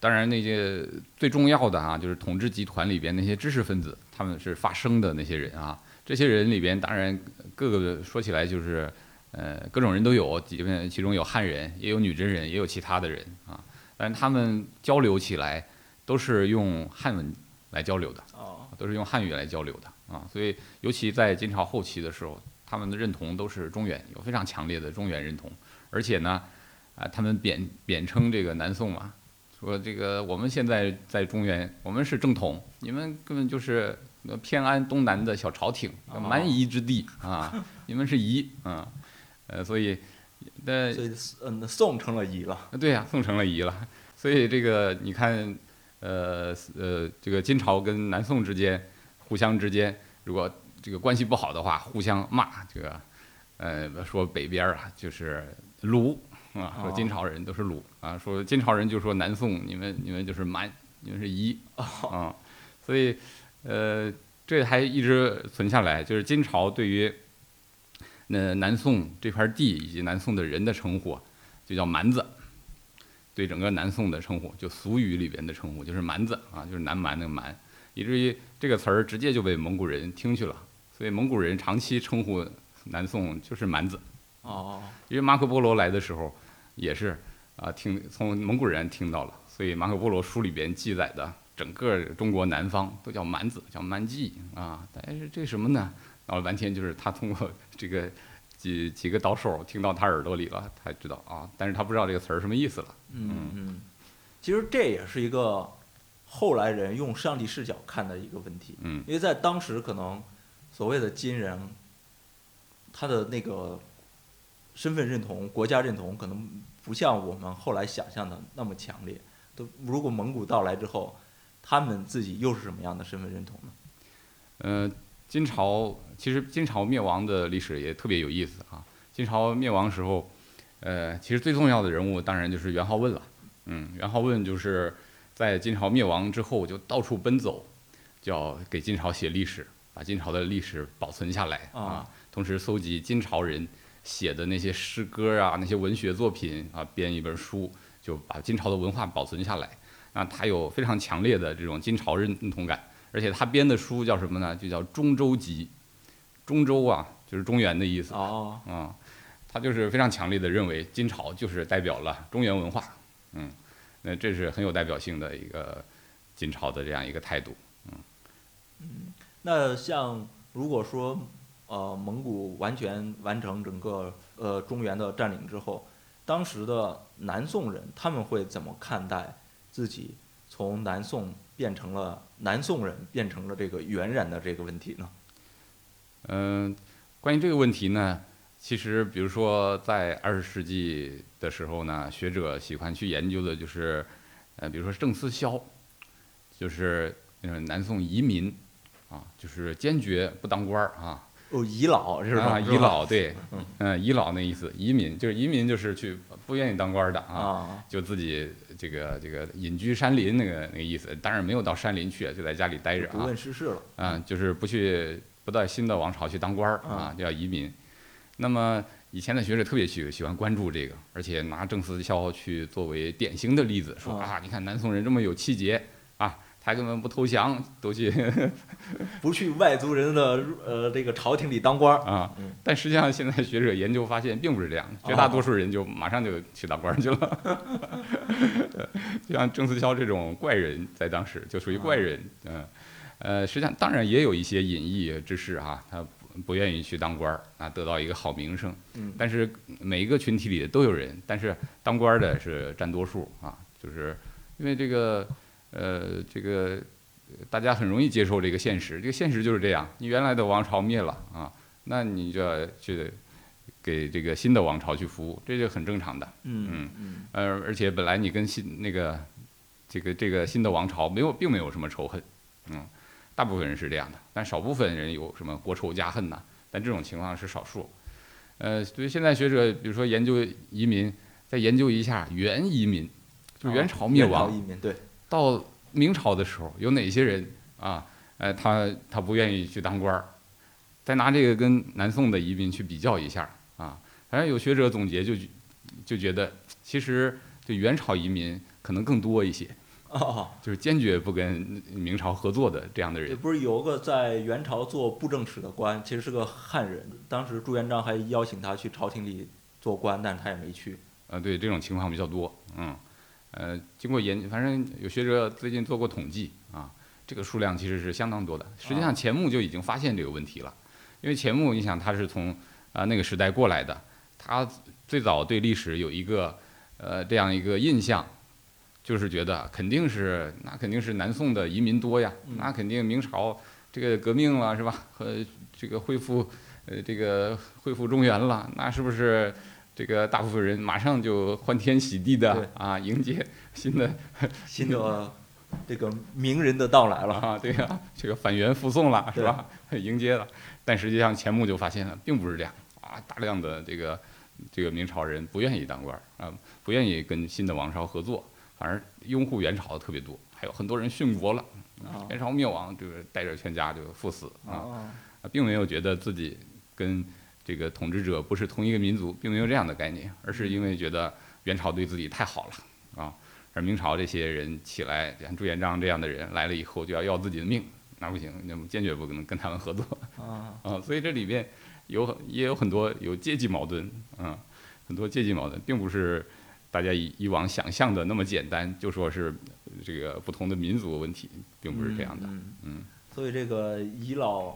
当然那些最重要的啊，就是统治集团里边那些知识分子，他们是发声的那些人啊。这些人里边，当然各个说起来就是呃各种人都有，基本其中有汉人，也有女真人，也有其他的人啊。但是他们交流起来。都是用汉文来交流的，都是用汉语来交流的啊，所以尤其在金朝后期的时候，他们的认同都是中原，有非常强烈的中原认同，而且呢，啊，他们贬贬称这个南宋嘛，说这个我们现在在中原，我们是正统，你们根本就是偏安东南的小朝廷，蛮夷之地啊，你们是夷啊，呃，所以，那所以嗯，宋成了夷了，对呀，宋成了夷了，所以这个你看。呃呃，这个金朝跟南宋之间，互相之间，如果这个关系不好的话，互相骂这个，呃，说北边啊就是鲁啊，说金朝人都是鲁啊，说金朝人就说南宋你们你们就是蛮，你们是夷啊，所以呃，这还一直存下来，就是金朝对于那南宋这块地以及南宋的人的称呼，就叫蛮子。对整个南宋的称呼，就俗语里边的称呼就是蛮子啊，就是南蛮那个蛮，以至于这个词儿直接就被蒙古人听去了，所以蒙古人长期称呼南宋就是蛮子。哦，因为马可波罗来的时候，也是啊，听从蒙古人听到了，所以马可波罗书里边记载的整个中国南方都叫蛮子，叫蛮记啊。但是这什么呢？然后完全就是他通过这个几几个导手听到他耳朵里了，他知道啊。但是他不知道这个词儿什么意思了。嗯嗯，其实这也是一个后来人用上帝视角看的一个问题，嗯因为在当时可能所谓的金人，他的那个身份认同、国家认同可能不像我们后来想象的那么强烈。都如果蒙古到来之后，他们自己又是什么样的身份认同呢？呃，金朝其实金朝灭亡的历史也特别有意思啊。金朝灭亡时候，呃，其实最重要的人物当然就是元好问了。嗯，元好问就是在金朝灭亡之后就到处奔走，就要给金朝写历史，把金朝的历史保存下来啊。同时搜集金朝人写的那些诗歌啊，那些文学作品啊，编一本书，就把金朝的文化保存下来。那他有非常强烈的这种金朝认同感。而且他编的书叫什么呢？就叫《中州集》。中州啊，就是中原的意思哦，啊。他就是非常强烈的认为金朝就是代表了中原文化，嗯，那这是很有代表性的一个金朝的这样一个态度，嗯。嗯，那像如果说呃蒙古完全完成整个呃中原的占领之后，当时的南宋人他们会怎么看待自己从南宋变成了南宋人，变成了这个元人的这个问题呢？嗯，关于这个问题呢，其实比如说在二十世纪的时候呢，学者喜欢去研究的就是，呃，比如说郑思肖，就是嗯南宋遗民，啊，就是坚决不当官儿啊。哦，遗老是吧？啊，是吧？遗老对。嗯，嗯，遗老那意思，移民就是移民，就是去不愿意当官的啊，啊，就自己这个这个隐居山林那个那个意思，当然没有到山林去，就在家里待着不啊，问世事了。啊，就是不去不到新的王朝去当官儿啊，就叫移民。那么以前的学者特别喜喜欢关注这个，而且拿郑思肖去作为典型的例子，说啊。啊，你看南宋人这么有气节啊，他根本不投降，都去 不去外族人的呃这个朝廷里当官儿。啊嗯。但实际上现在学者研究发现并不是这样，绝大多数人就马上就去当官儿去了。就像郑思肖这种怪人，在当时就属于怪人，嗯。呃，实际上当然也有一些隐逸之士哈、他不不愿意去当官儿啊，得到一个好名声。嗯但是每一个群体里都有人，但是当官儿的是占多数啊，就是因为这个呃这个呃大家很容易接受这个现实，这个现实就是这样，你原来的王朝灭了啊，那你就要去给这个新的王朝去服务，这就很正常的。嗯嗯呃，而且本来你跟新那个这个这个新的王朝没有，并没有什么仇恨，嗯，大部分人是这样的，但少部分人有什么国仇家恨呐、但这种情况是少数。呃，所以现在学者比如说研究移民，再研究一下元移民，就元朝灭亡、元朝移民对。到明朝的时候，有哪些人啊？呃，他他不愿意去当官儿，再拿这个跟南宋的移民去比较一下啊。反正有学者总结就就觉得，其实对元朝移民可能更多一些，哦，就是坚决不跟明朝合作的这样的这人。不是有个在元朝做布政使的官，其实是个汉人。当时朱元璋还邀请他去朝廷里做官，但是他也没去。啊，对这种情况比较多，嗯，呃，经过研，反正有学者最近做过统计啊，这个数量其实是相当多的。实际上钱穆就已经发现这个问题了，因为钱穆，你想他是从啊、那个时代过来的，他最早对历史有一个呃这样一个印象，就是觉得肯定是那肯定是南宋的移民多呀，嗯那肯定明朝这个革命了是吧？和这个恢复呃这个恢复中原了，那是不是？这个大部分人马上就欢天喜地的啊，迎接新的 新的这个名人的到来了。啊，对呀、这个反元复宋了是吧？迎接了，但实际上钱穆就发现了，并不是这样啊，大量的这个这个明朝人不愿意当官儿啊，不愿意跟新的王朝合作，反而拥护元朝的特别多还有很多人殉国了，啊元朝灭亡，就是带着全家就赴死啊并没有觉得自己跟这个统治者不是同一个民族，并没有这样的概念，而是因为觉得元朝对自己太好了啊，而明朝这些人起来，像朱元璋这样的人来了以后就要要自己的命，那不行，那么坚决不可能跟他们合作啊啊，所以这里边有很也有很多有阶级矛盾啊，很多阶级矛盾，并不是大家以以往想象的那么简单，就说是这个不同的民族问题，并不是这样的。嗯嗯所以这个遗老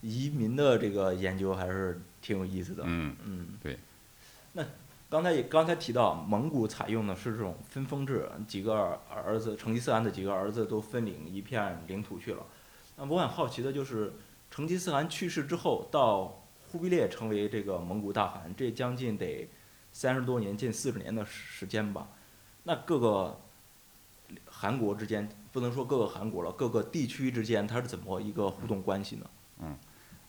移民的这个研究还是挺有意思的。嗯嗯，对。那刚才也刚才提到，蒙古采用的是这种分封制，几个儿儿子成吉思汗的几个儿子都分领一片领土去了。那我很好奇的就是，成吉思汗去世之后，到忽必烈成为这个蒙古大汗，这将近得三十多年，近四十年的时间吧。那各个韩国之间，不能说各个韩国了，各个地区之间，它是怎么一个互动关系呢？嗯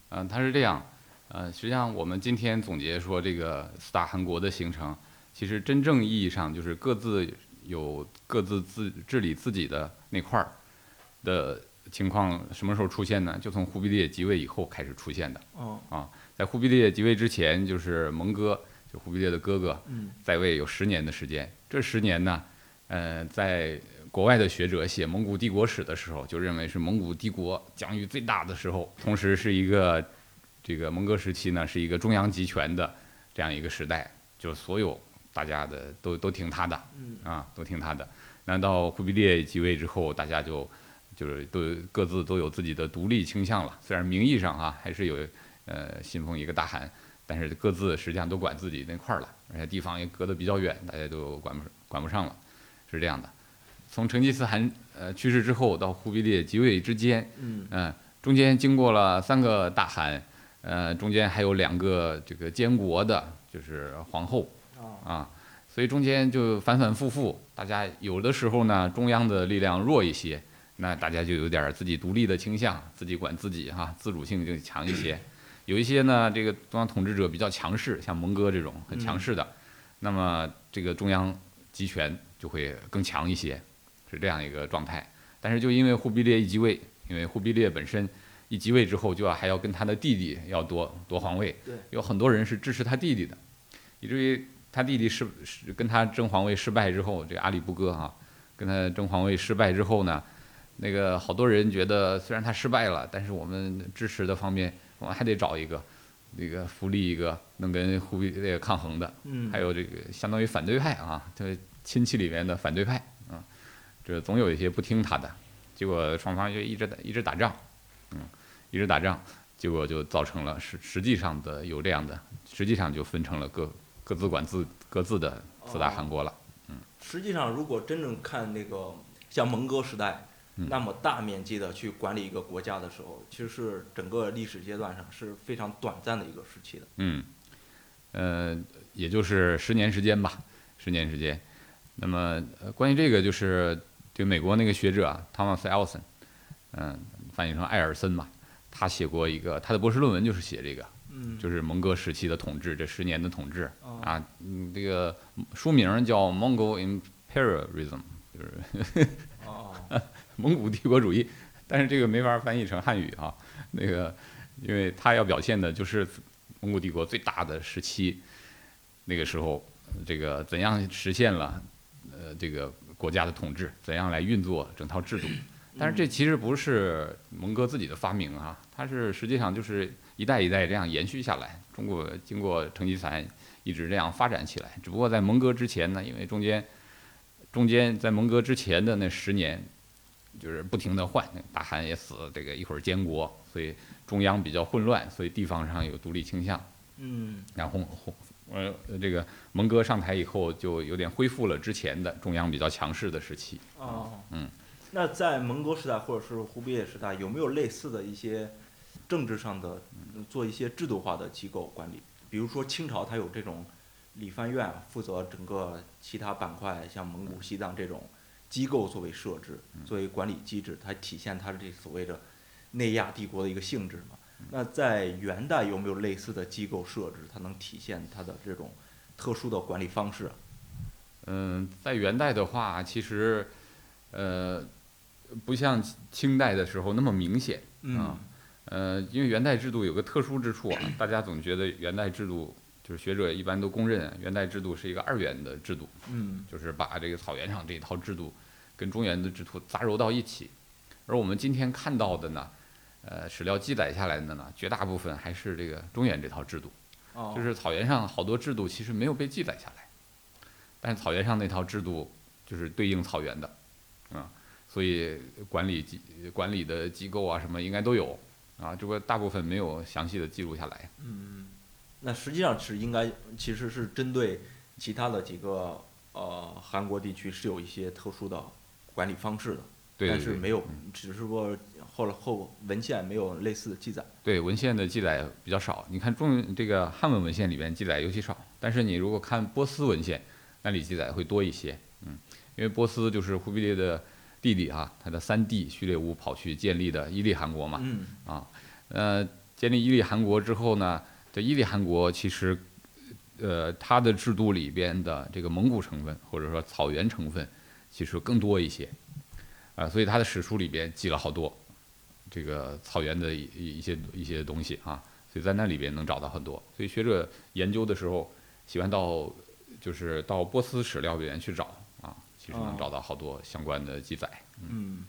嗯，它是这样，呃，实际上我们今天总结说这个四大汗国的形成，其实真正意义上就是各自有各自自治理自己的那块儿的情况，什么时候出现呢？就从忽必烈即位以后开始出现的。哦，在忽必烈即位之前，就是蒙哥，就忽必烈的哥哥，嗯在位有十年的时间。这十年呢，呃，在国外的学者写蒙古帝国史的时候，就认为是蒙古帝国疆域最大的时候，同时是一个这个蒙哥时期呢，是一个中央集权的这样一个时代，就是所有大家的都都听他的嗯啊，都听他的。那到忽必烈即位之后，大家就就是都各自都有自己的独立倾向了，虽然名义上啊、还是有呃信奉一个大汗，但是各自实际上都管自己那块儿了，而且地方也隔得比较远，大家都管不管不上了，是这样的。从成吉思汗呃去世之后到忽必烈即位之间，嗯嗯、中间经过了三个大汗，呃，中间还有两个这个监国的，就是皇后啊啊，所以中间就反反复复，大家有的时候呢，中央的力量弱一些，那大家就有点儿自己独立的倾向，自己管自己哈、自主性就强一些。有一些呢，这个中央统治者比较强势，像蒙哥这种很强势的，那么这个中央集权就会更强一些，是这样一个状态。但是就因为忽必烈一即位，因为忽必烈本身一即位之后就要还要跟他的弟弟要夺夺皇位。对，有很多人是支持他弟弟的，以至于他弟弟失是跟他争皇位失败之后，这个阿里不哥哈、跟他争皇位失败之后呢，那个好多人觉得虽然他失败了，但是我们支持的方面，我们还得找一个那个福立一个能跟忽必烈抗衡的，嗯，还有这个相当于反对派啊，这亲戚里面的反对派啊，这总有一些不听他的，结果双方就一直打一直打仗，嗯，一直打仗，结果就造成了实实际上的有这样的，实际上就分成了各各自管自各自的四大汗国了。嗯实际上，如果真正看那个像蒙哥时代，嗯那么大面积的去管理一个国家的时候，其实是整个历史阶段上是非常短暂的一个时期的。嗯，呃，也就是十年时间吧，十年时间。那么，呃，关于这个，就是就美国那个学者啊，Thomas Ellison，嗯、翻译成艾尔森吧，他写过一个他的博士论文，就是写这个，嗯，就是蒙哥时期的统治，这十年的统治哦啊，嗯，这个书名叫《Mongol Imperialism》，就是哦，蒙古帝国主义，但是这个没法翻译成汉语啊。那个，因为他要表现的就是蒙古帝国最大的时期，那个时候，这个怎样实现了呃这个国家的统治，怎样来运作整套制度。但是这其实不是蒙哥自己的发明啊，它是实际上就是一代一代这样延续下来。中国经过成吉思汗一直这样发展起来，只不过在蒙哥之前呢，因为中间中间在蒙哥之前的那十年，就是不停的换，大汗也死，这个一会儿监国，所以中央比较混乱，所以地方上有独立倾向。嗯然后后呃这个蒙哥上台以后，就有点恢复了之前的中央比较强势的时期。哦，嗯，那在蒙哥时代或者是忽必烈时代，有没有类似的一些政治上的嗯做一些制度化的机构管理？比如说清朝，它有这种理藩院负责整个其他板块，像蒙古、西藏这种机构作为设置，作为管理机制，它体现它这所谓的内亚帝国的一个性质嘛。那在元代有没有类似的机构设置，它能体现它的这种特殊的管理方式啊？嗯，在元代的话，其实，呃，不像清代的时候那么明显。嗯啊呃，因为元代制度有个特殊之处啊，大家总觉得元代制度就是学者一般都公认元代制度是一个二元的制度，嗯就是把这个草原上这套制度跟中原的制度杂糅到一起。而我们今天看到的呢，呃，史料记载下来的呢，绝大部分还是这个中原这套制度。哦，就是草原上好多制度其实没有被记载下来，但是草原上那套制度就是对应草原的，啊，所以管理机管理的机构啊什么应该都有，啊，只不过大部分没有详细的记录下来。嗯，那实际上是应该其实是针对其他的几个呃韩国地区是有一些特殊的管理方式的，对对对，但是没有，只是说后来后文献没有类似的记载。对文献的记载比较少。你看中这个汉文文献里边记载尤其少，但是你如果看波斯文献，那里记载会多一些。嗯，因为波斯就是忽必烈的弟弟啊，他的三弟序列兀跑去建立的伊利汗国嘛。嗯。啊，呃，建立伊利汗国之后呢，这伊利汗国其实，呃，它的制度里边的这个蒙古成分或者说草原成分，其实更多一些，啊、所以他的史书里边记了好多这个草原的一一一些一些东西啊，所以在那里边能找到很多，所以学者研究的时候喜欢到就是到波斯史料里边去找。啊，其实能哦找到好多相关的记载。嗯，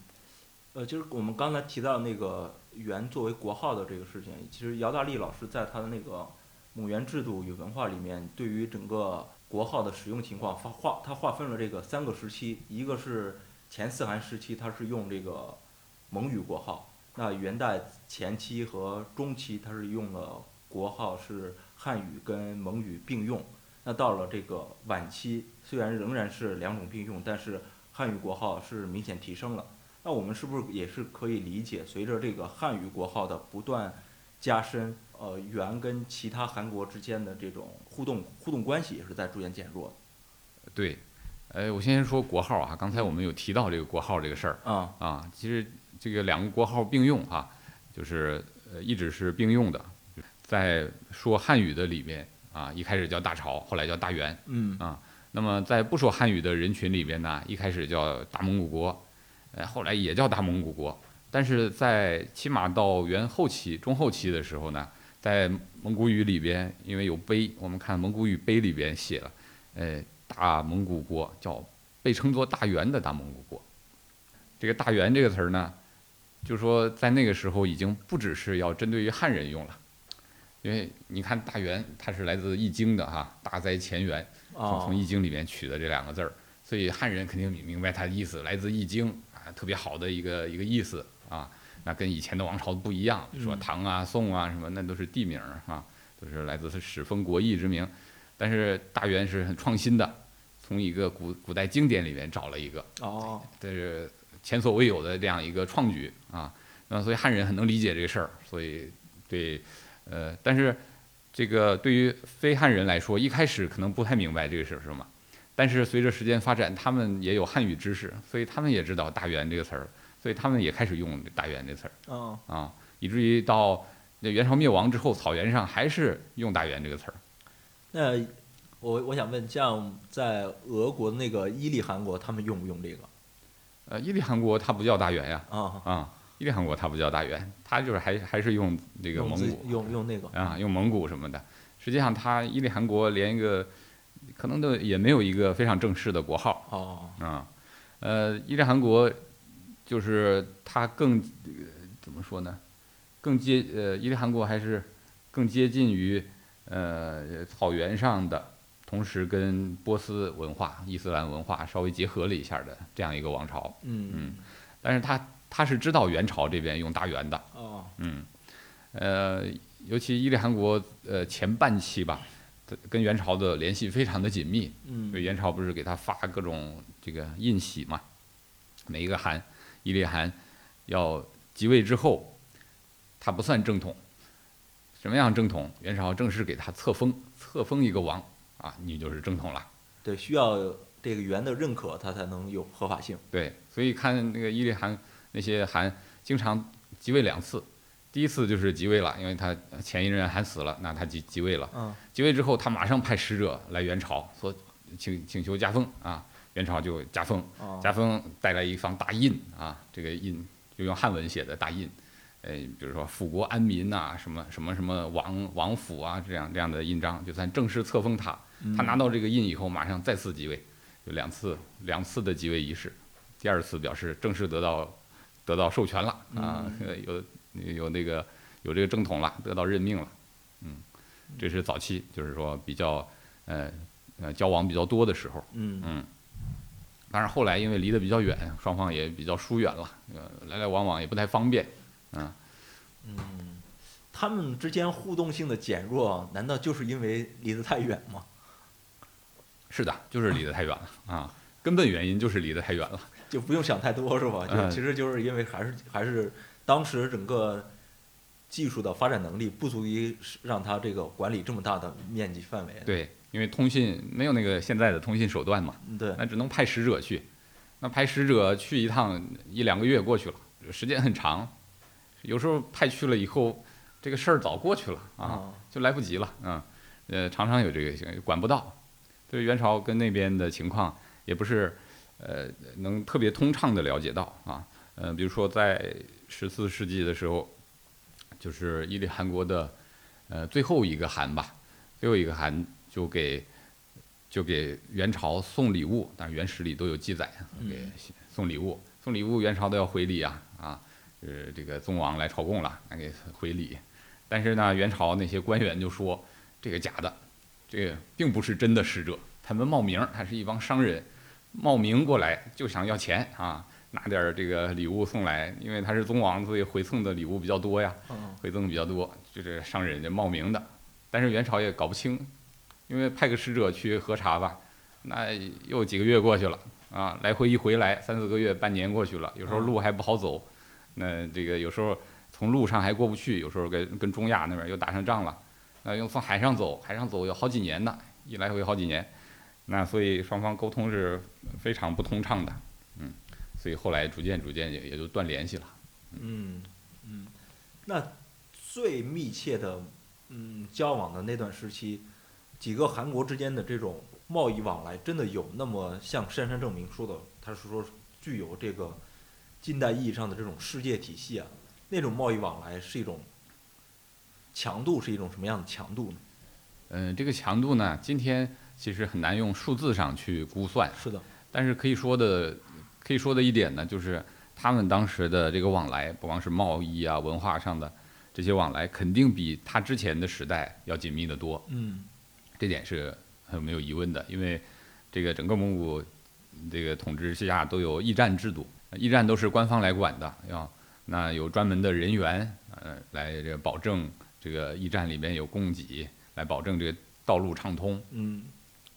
呃，就是我们刚才提到那个元作为国号的这个事情，其实姚大力老师在他的那个《母元制度与文化》里面，对于整个国号的使用情况，划划他划分了这个三个时期，一个是前四韩时期，它是用这个蒙语国号；那元代前期和中期，它是用了国号是汉语跟蒙语并用。那到了这个晚期，虽然仍然是两种并用，但是汉语国号是明显提升了。那我们是不是也是可以理解，随着这个汉语国号的不断加深，呃，元跟其他韩国之间的这种互动互动关系也是在逐渐减弱对，呃，我先说国号啊，刚才我们有提到这个国号这个事儿的。啊，啊，其实这个两个国号并用啊，就是呃一直是并用的，在说汉语的里面啊，一开始叫大朝，后来叫大元。嗯那么在不说汉语的人群里边呢，一开始叫大蒙古国，呃，后来也叫大蒙古国。但是在起码到元后期、中后期的时候呢，在蒙古语里边，因为有碑，我们看蒙古语碑里边写了，呃，大蒙古国叫被称作大元的大蒙古国。这个大元这个词儿呢，就说在那个时候已经不只是要针对于汉人用了，因为你看大元它是来自《易经》的哈，大哉乾元。从易经》里面取的这两个字儿，所以汉人肯定明白它的意思，来自《易经》啊，特别好的一个一个意思啊。那跟以前的王朝不一样，说嗯唐啊、宋啊什么，那都是地名儿啊，都是来自是始封国邑之名。但是大元是很创新的，从一个古古代经典里面找了一个，哦，这是前所未有的这样一个创举啊。那所以汉人很能理解这个事儿，所以对，呃，但是这个对于非汉人来说，一开始可能不太明白这个是什么，但是随着时间发展，他们也有汉语知识，所以他们也知道“大元”这个词儿，所以他们也开始用“大元”这词儿嗯啊，以至于到那元朝灭亡之后，草原上还是用“大元”这个词儿。那我我想问，像在俄国那个伊利汗国，他们用不用这个？呃，伊利汗国它不叫大元呀，啊，啊，伊利汗国它不叫大元，它就是还还是用这个蒙古。用用那个啊，用蒙古什么的。实际上，它伊利汗国连一个可能都也没有一个非常正式的国号哦，啊。呃，伊利汗国就是它更、呃怎么说呢？更接呃，伊利汗国还是更接近于呃草原上的，同时跟波斯文化、伊斯兰文化稍微结合了一下的这样一个王朝。嗯嗯，但是他他是知道元朝这边用大元的，哦，嗯，呃，尤其伊利汗国呃前半期吧，跟元朝的联系非常的紧密。嗯对，元朝不是给他发各种这个印玺嘛？每一个汗，伊利汗要即位之后，他不算正统。什么样正统？元朝正式给他册封，册封一个王啊，你就是正统了。对，需要这个元的认可，他才能有合法性。对，所以看那个伊利汗那些还，经常即位两次。第一次就是即位了，因为他前一任还死了，那他即即位了。嗯即位之后，他马上派使者来元朝，说请请求加封啊，元朝就加封，啊，加封带来一方大印啊，这个印就用汉文写的大印，呃，比如说富国安民呐、什么什么什么王王府啊，这样这样的印章，就算正式册封他。他拿到这个印以后，马上再次即位，就两次两次的即位仪式。第二次表示正式得到得到授权了啊，呃有有那个有这个正统了，得到任命了。嗯，这是早期，就是说比较呃呃交往比较多的时候。嗯嗯，当然后来因为离得比较远，双方也比较疏远了，呃，来来往往也不太方便。嗯，他们之间互动性的减弱，难道就是因为离得太远吗？是的，就是离得太远了啊，根本原因就是离得太远了。就不用想太多是吧？就嗯其实就是因为还是还是当时整个技术的发展能力不足以让他这个管理这么大的面积范围。对，因为通信没有那个现在的通信手段嘛，嗯对，那只能派使者去。那派使者去一趟，一两个月过去了，时间很长。有时候派去了以后，这个事儿早过去了啊，啊，就来不及了嗯。呃，常常有这个情管不到。对元朝跟那边的情况也不是呃能特别通畅的了解到啊。呃，比如说在十四世纪的时候，就是伊利汗国的呃最后一个汗吧，最后一个汗就给就给元朝送礼物，但是元史里都有记载，给嗯送礼物，送礼物元朝都要回礼啊啊，就是这个宗王来朝贡了，还给回礼。但是呢，元朝那些官员就说这个假的，这个并不是真的使者，他们冒名儿，他是一帮商人，冒名过来就想要钱啊，拿点儿这个礼物送来，因为他是宗王，所以回赠的礼物比较多呀，嗯回赠比较多，就是商人家冒名的。但是元朝也搞不清，因为派个使者去核查吧，那又几个月过去了啊，来回一回来三四个月、半年过去了，有时候路还不好走，那这个有时候从路上还过不去，有时候跟跟中亚那边又打上仗了，那又从海上走，海上走有好几年呢，一来回好几年，那所以双方沟通是非常不通畅的，嗯，所以后来逐渐逐渐也也就断联系了。嗯嗯，那最密切的嗯交往的那段时期，几个韩国之间的这种贸易往来，真的有那么像杉山证明说的，他是说具有这个近代意义上的这种世界体系啊？那种贸易往来是一种强度，是一种什么样的强度呢？嗯，这个强度呢，今天其实很难用数字上去估算，是的，但是可以说的，可以说的一点呢，就是他们当时的这个往来，不光是贸易啊、文化上的这些往来，肯定比他之前的时代要紧密得多。嗯这点是很没有疑问的，因为这个整个蒙古这个统治之下都有驿站制度，驿站都是官方来管的，要那有专门的人员呃来这个保证这个驿站里面有供给，来保证这个道路畅通。嗯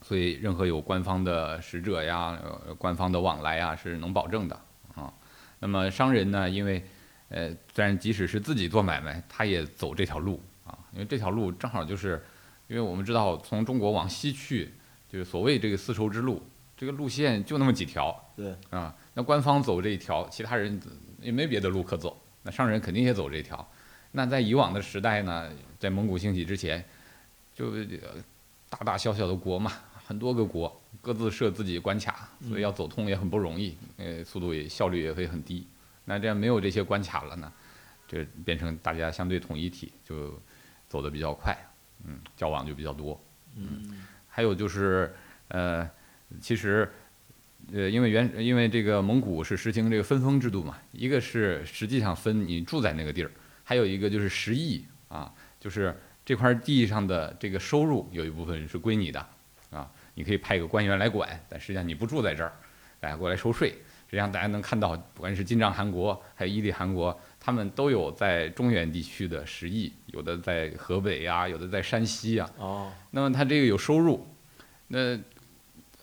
所以任何有官方的使者呀、呃官方的往来啊是能保证的啊。那么商人呢，因为呃，虽然即使是自己做买卖，他也走这条路啊，因为这条路正好就是，因为我们知道从中国往西去，就是所谓这个丝绸之路，这个路线就那么几条对，啊。那官方走这一条，其他人也没别的路可走，那商人肯定也走这条。那在以往的时代呢，在蒙古兴起之前，就呃大大小小的国嘛，很多个国各自设自己关卡，所以要走通也很不容易，呃，速度也效率也会很低。那这样没有这些关卡了呢，就变成大家相对统一体，就走得比较快，嗯，交往就比较多。嗯还有就是，呃，其实，呃，因为原因为这个蒙古是实行这个分封制度嘛，一个是实际上分你住在那个地儿，还有一个就是实役啊，就是这块地上的这个收入有一部分是归你的啊，你可以派一个官员来管，但实际上你不住在这儿，大家过来收税。实际上大家能看到，不管是金帐汗国还有伊利汗国，他们都有在中原地区的实役，有的在河北呀、有的在山西呀、哦那么他这个有收入，那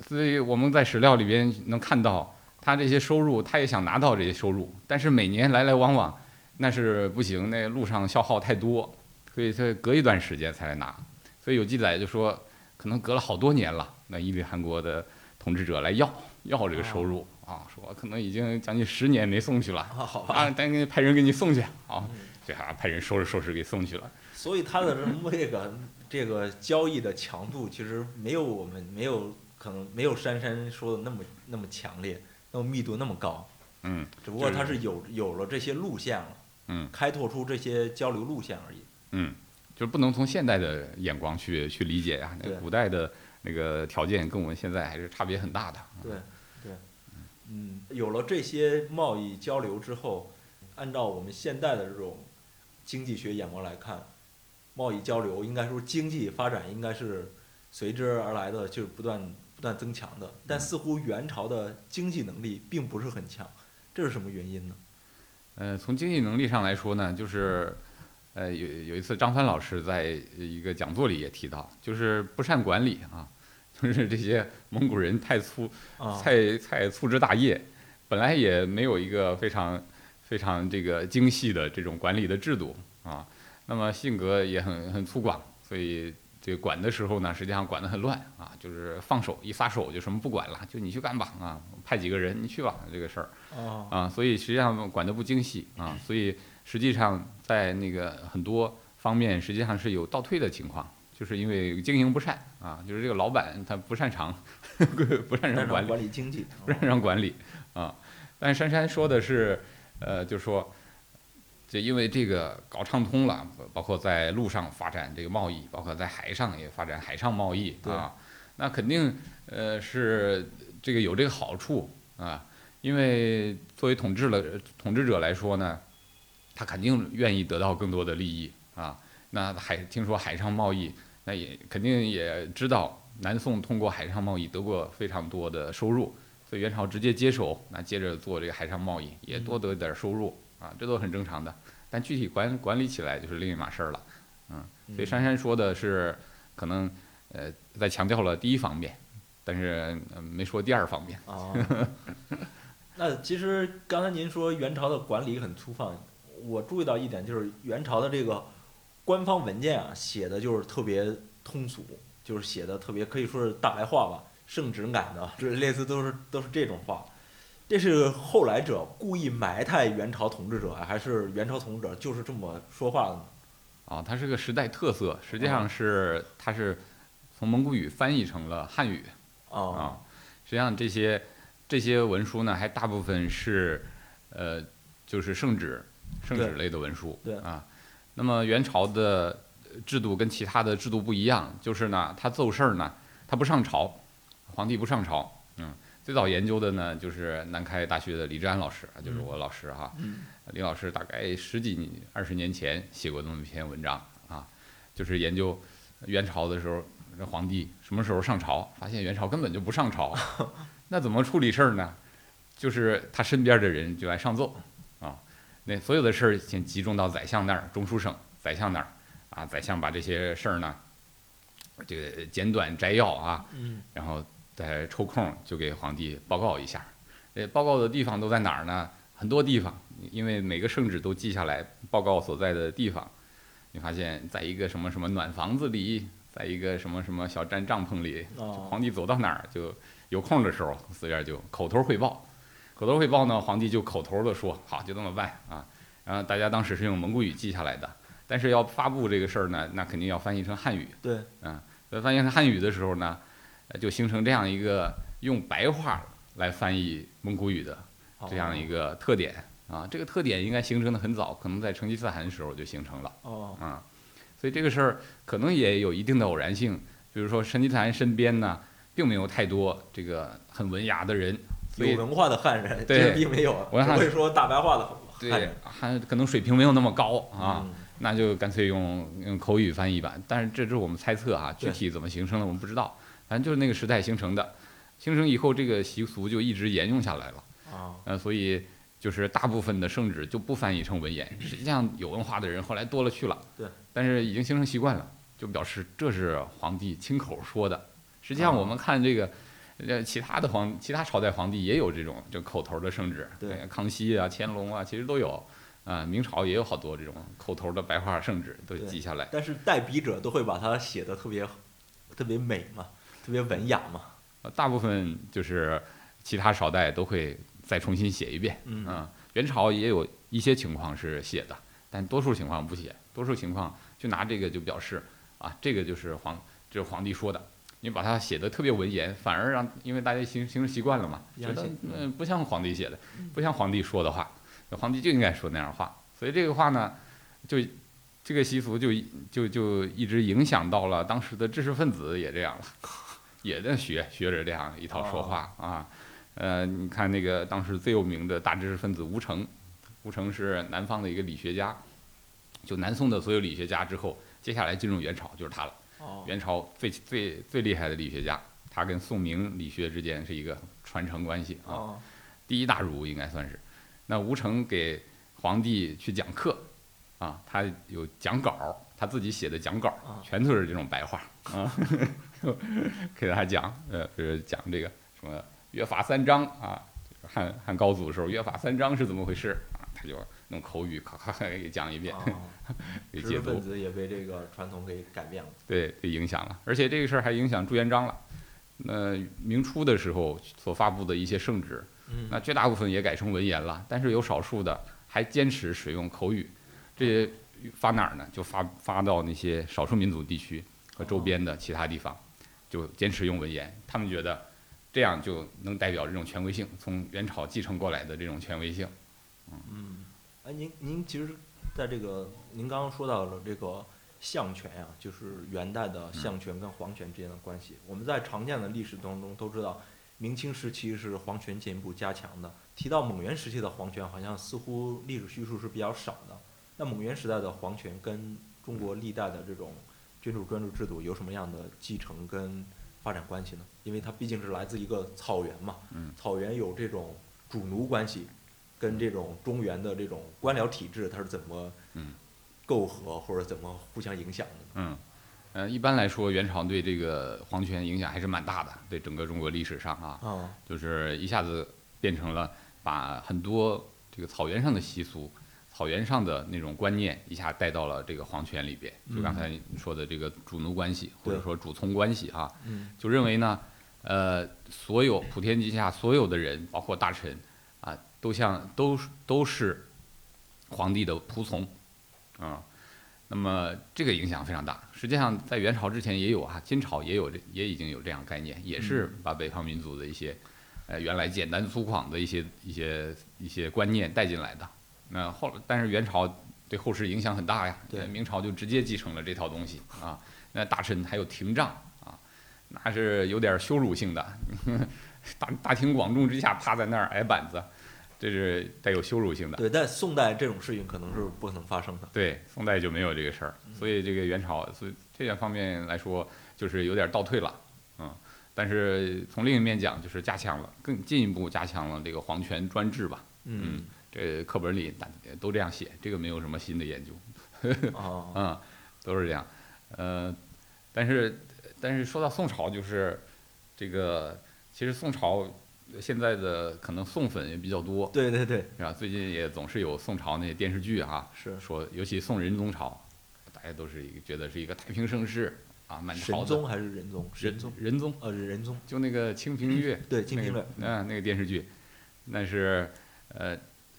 所以我们在史料里边能看到，他这些收入，他也想拿到这些收入，但是每年来来往往，那是不行，那路上消耗太多，所以他隔一段时间才来拿。所以有记载就说，可能隔了好多年了，那伊利汗国的统治者来要要这个收入啊，说可能已经将近十年没送去了啊好吧，啊，但给派人给你送去啊，这还派人收拾收拾给送去了。所以他的这个这个交易的强度，其实没有我们没有可能没有珊珊说的那么那么强烈，那么密度那么高。嗯只不过就是它是有有了这些路线了，嗯开拓出这些交流路线而已。嗯，就是不能从现代的眼光去去理解呀、那古代的那个条件跟我们现在还是差别很大的。对对，嗯，有了这些贸易交流之后，按照我们现代的这种经济学眼光来看，贸易交流应该说经济发展应该是随之而来的，就是不断不断增强的。但似乎元朝的经济能力并不是很强，这是什么原因呢？呃，从经济能力上来说呢，就是，呃，有有一次张帆老师在一个讲座里也提到，就是不善管理啊，就是这些蒙古人太粗啊，太太粗枝大叶，本来也没有一个非常非常这个精细的这种管理的制度啊，那么性格也很很粗犷，所以这个管的时候呢，实际上管得很乱啊，就是放手一撒手就什么不管了，就你去干吧啊，派几个人你去吧这个事儿。啊啊，所以实际上管得不精细啊，所以实际上在那个很多方面实际上是有倒退的情况，就是因为经营不善啊，就是这个老板他不擅长 不擅长管理，管理经济，不擅长管理啊。但是珊珊说的是，呃，就说。就因为这个搞畅通了，包括在路上发展这个贸易，包括在海上也发展海上贸易啊，那肯定呃是这个有这个好处啊，因为作为统治了统治者来说呢，他肯定愿意得到更多的利益啊。那海听说海上贸易，那也肯定也知道南宋通过海上贸易得过非常多的收入，所以元朝直接接手，那接着做这个海上贸易，也多得点儿收入啊，这都很正常的。但具体管管理起来就是另一码事儿了，嗯。所以珊珊说的是可能呃在强调了第一方面，但是、呃没说第二方面。啊，那其实刚才您说元朝的管理很粗放，我注意到一点就是元朝的这个官方文件啊，写的就是特别通俗，就是写的特别可以说是大白话吧，圣旨感的，就是类似都是都是这种话。这是后来者故意埋汰元朝统治者啊，还是元朝统治者就是这么说话的呢？啊，它是个时代特色，实际上是它是从蒙古语翻译成了汉语啊啊。实际上这些这些文书呢，还大部分是呃就是圣旨圣旨类的文书对啊。那么元朝的制度跟其他的制度不一样，就是呢，他奏事儿呢，他不上朝，皇帝不上朝。嗯，最早研究的呢，就是南开大学的李志安老师，就是我老师哈。嗯李老师大概十几年、二十年前写过这么一篇文章啊，就是研究元朝的时候，这皇帝什么时候上朝，发现元朝根本就不上朝，那怎么处理事儿呢？就是他身边的人就来上奏啊，那所有的事儿先集中到宰相那儿，中书省宰相那儿啊，宰相把这些事儿呢，这个简短摘要啊，嗯然后再抽空就给皇帝报告一下。呃报告的地方都在哪儿呢？很多地方，因为每个圣旨都记下来，报告所在的地方。你发现在一个什么什么暖房子里，在一个什么什么小毡帐篷里，哦皇帝走到哪儿就有空的时候，随便就口头汇报。口头汇报呢，皇帝就口头的说，好，就这么办啊。然后大家当时是用蒙古语记下来的，但是要发布这个事儿呢，那肯定要翻译成汉语。对，嗯在翻译成汉语的时候呢，呃就形成这样一个用白话来翻译蒙古语的这样一个特点啊。这个特点应该形成的很早，可能在成吉思汗的时候就形成了哦啊。所以这个事儿可能也有一定的偶然性，比如说成吉思汗身边呢，并没有太多这个很文雅的人，有文化的汉人，对并没有，我让他只会说大白话的汉对人还可能水平没有那么高啊。嗯那就干脆用用口语翻译吧。但是这只是我们猜测啊，具体怎么形成的我们不知道，反正就是那个时代形成的。形成以后，这个习俗就一直沿用下来了。啊呃，所以就是大部分的圣旨就不翻译成文言。实际上有文化的人后来多了去了，对，但是已经形成习惯了，就表示这是皇帝亲口说的。实际上我们看这个。呃，其他的皇，其他朝代皇帝也有这种就口头的圣旨，对呃康熙啊、乾隆啊，其实都有。啊，明朝也有好多这种口头的白话圣旨都记下来。但是代笔者都会把它写的特别特别美嘛，特别文雅嘛。呃大部分就是其他朝代都会再重新写一遍。嗯啊，元朝也有一些情况是写的，但多数情况不写，多数情况就拿这个就表示啊，这个就是皇，这是皇帝说的。你把它写的特别文言，反而让因为大家形形成习惯了嘛，觉得嗯不像皇帝写的，不像皇帝说的话，皇帝就应该说那样话。所以这个话呢，就这个习俗就就就一直影响到了当时的知识分子也这样了，也在学学着这样一套说话啊。呃，你看那个当时最有名的大知识分子吴承，吴承是南方的一个理学家，就南宋的所有理学家之后，接下来进入元朝就是他了。哦，元朝最最最厉害的理学家，他跟宋明理学之间是一个传承关系啊。哦，第一大儒应该算是。那吴承给皇帝去讲课，啊，他有讲稿，他自己写的讲稿啊，全都是这种白话啊，给他讲，呃，就是讲这个什么约法三章啊，汉汉高祖的时候约法三章是怎么回事啊，他就弄口语咔咔咔给讲一遍，哦给解读。子也被这个传统给改变了。对，被影响了，而且这个事儿还影响朱元璋了。那明初的时候所发布的一些圣旨，嗯那绝大部分也改成文言了，但是有少数的还坚持使用口语。这些发哪儿呢？就发发到那些少数民族地区和周边的其他地方，就坚持用文言。他们觉得这样就能代表这种权威性，从元朝继承过来的这种权威性。嗯，哎，您您其实在这个您刚刚说到了这个相权呀、就是元代的相权跟皇权之间的关系。我们在常见的历史当中都知道，明清时期是皇权进一步加强的。提到蒙元时期的皇权，好像似乎历史叙述是比较少的。那蒙元时代的皇权跟中国历代的这种君主专制制度有什么样的继承跟发展关系呢？因为它毕竟是来自一个草原嘛，嗯草原有这种主奴关系，跟这种中原的这种官僚体制，它是怎么嗯。媾和或者怎么互相影响的？嗯，呃，一般来说，元朝对这个皇权影响还是蛮大的，对整个中国历史上啊，啊，就是一下子变成了把很多这个草原上的习俗、草原上的那种观念，一下带到了这个皇权里边。就刚才你说的这个主奴关系，或者说主从关系啊，嗯。就认为呢，呃，所有普天之下所有的人，包括大臣啊，都像都是都是皇帝的仆从啊。那么这个影响非常大。实际上，在元朝之前也有啊，金朝也有这也已经有这样概念，也是把北方民族的一些，呃，原来简单粗犷的一些一些一些观念带进来的。那后，但是元朝对后世影响很大呀，对呃明朝就直接继承了这套东西啊。那大臣还有廷杖啊，那是有点羞辱性的，大大庭广众之下趴在那儿挨板子，这是带有羞辱性的。对，但宋代这种事情可能是不可能发生的。对，宋代就没有这个事儿，所以这个元朝，所以这点方面来说，就是有点倒退了，嗯。但是从另一面讲，就是加强了，更进一步加强了这个皇权专制吧。嗯这课本里大都这样写，这个没有什么新的研究，啊，嗯，都是这样。呃，但是但是说到宋朝，就是这个，其实宋朝现在的可能宋粉也比较多，对对对，是吧？最近也总是有宋朝那些电视剧哈、是。说，尤其宋仁宗朝，大家都是一个觉得是一个太平盛世啊，满朝宗还是仁宗？仁宗，仁宗，呃，仁宗，就那个《清平乐》对，《清平乐》那个，嗯、那个电视剧，那是呃，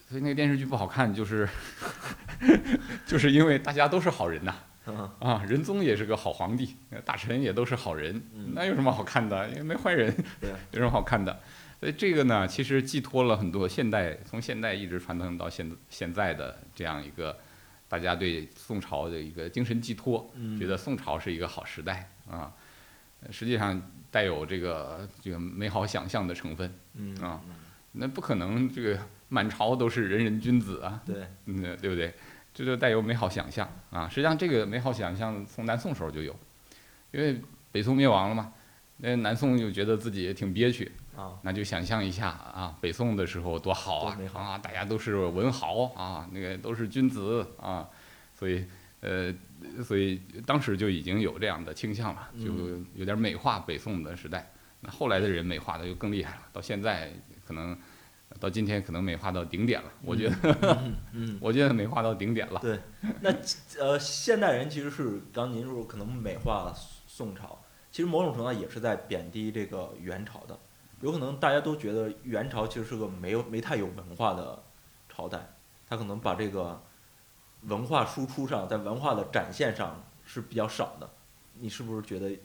所以那个电视剧不好看，就是 就是因为大家都是好人呐、嗯。啊，仁宗也是个好皇帝，呃大臣也都是好人，嗯。那有什么好看的？也没坏人，对 有什么好看的？所以这个呢，其实寄托了很多现代，从现代一直传承到现现在的这样一个大家对宋朝的一个精神寄托，嗯，觉得宋朝是一个好时代啊，实际上带有这个这个美好想象的成分。嗯啊嗯那不可能，这个满朝都是人人君子啊，对，嗯，对不对？这就带有美好想象啊。实际上，这个美好想象从南宋时候就有，因为北宋灭亡了嘛，那南宋就觉得自己也挺憋屈，啊，那就想象一下啊，北宋的时候多好啊啊，大家都是文豪啊，那个都是君子啊，所以呃，所以当时就已经有这样的倾向了，就嗯有点美化北宋的时代。那后来的人美化的就更厉害了，到现在可能到今天可能美化到顶点了，我觉得，嗯嗯，我觉得美化到顶点了。对，那呃，现代人其实是刚您说可能美化宋朝，其实某种程度上也是在贬低这个元朝的。有可能大家都觉得元朝其实是个没有没太有文化的朝代，他可能把这个文化输出上，在文化的展现上是比较少的。你是不是觉得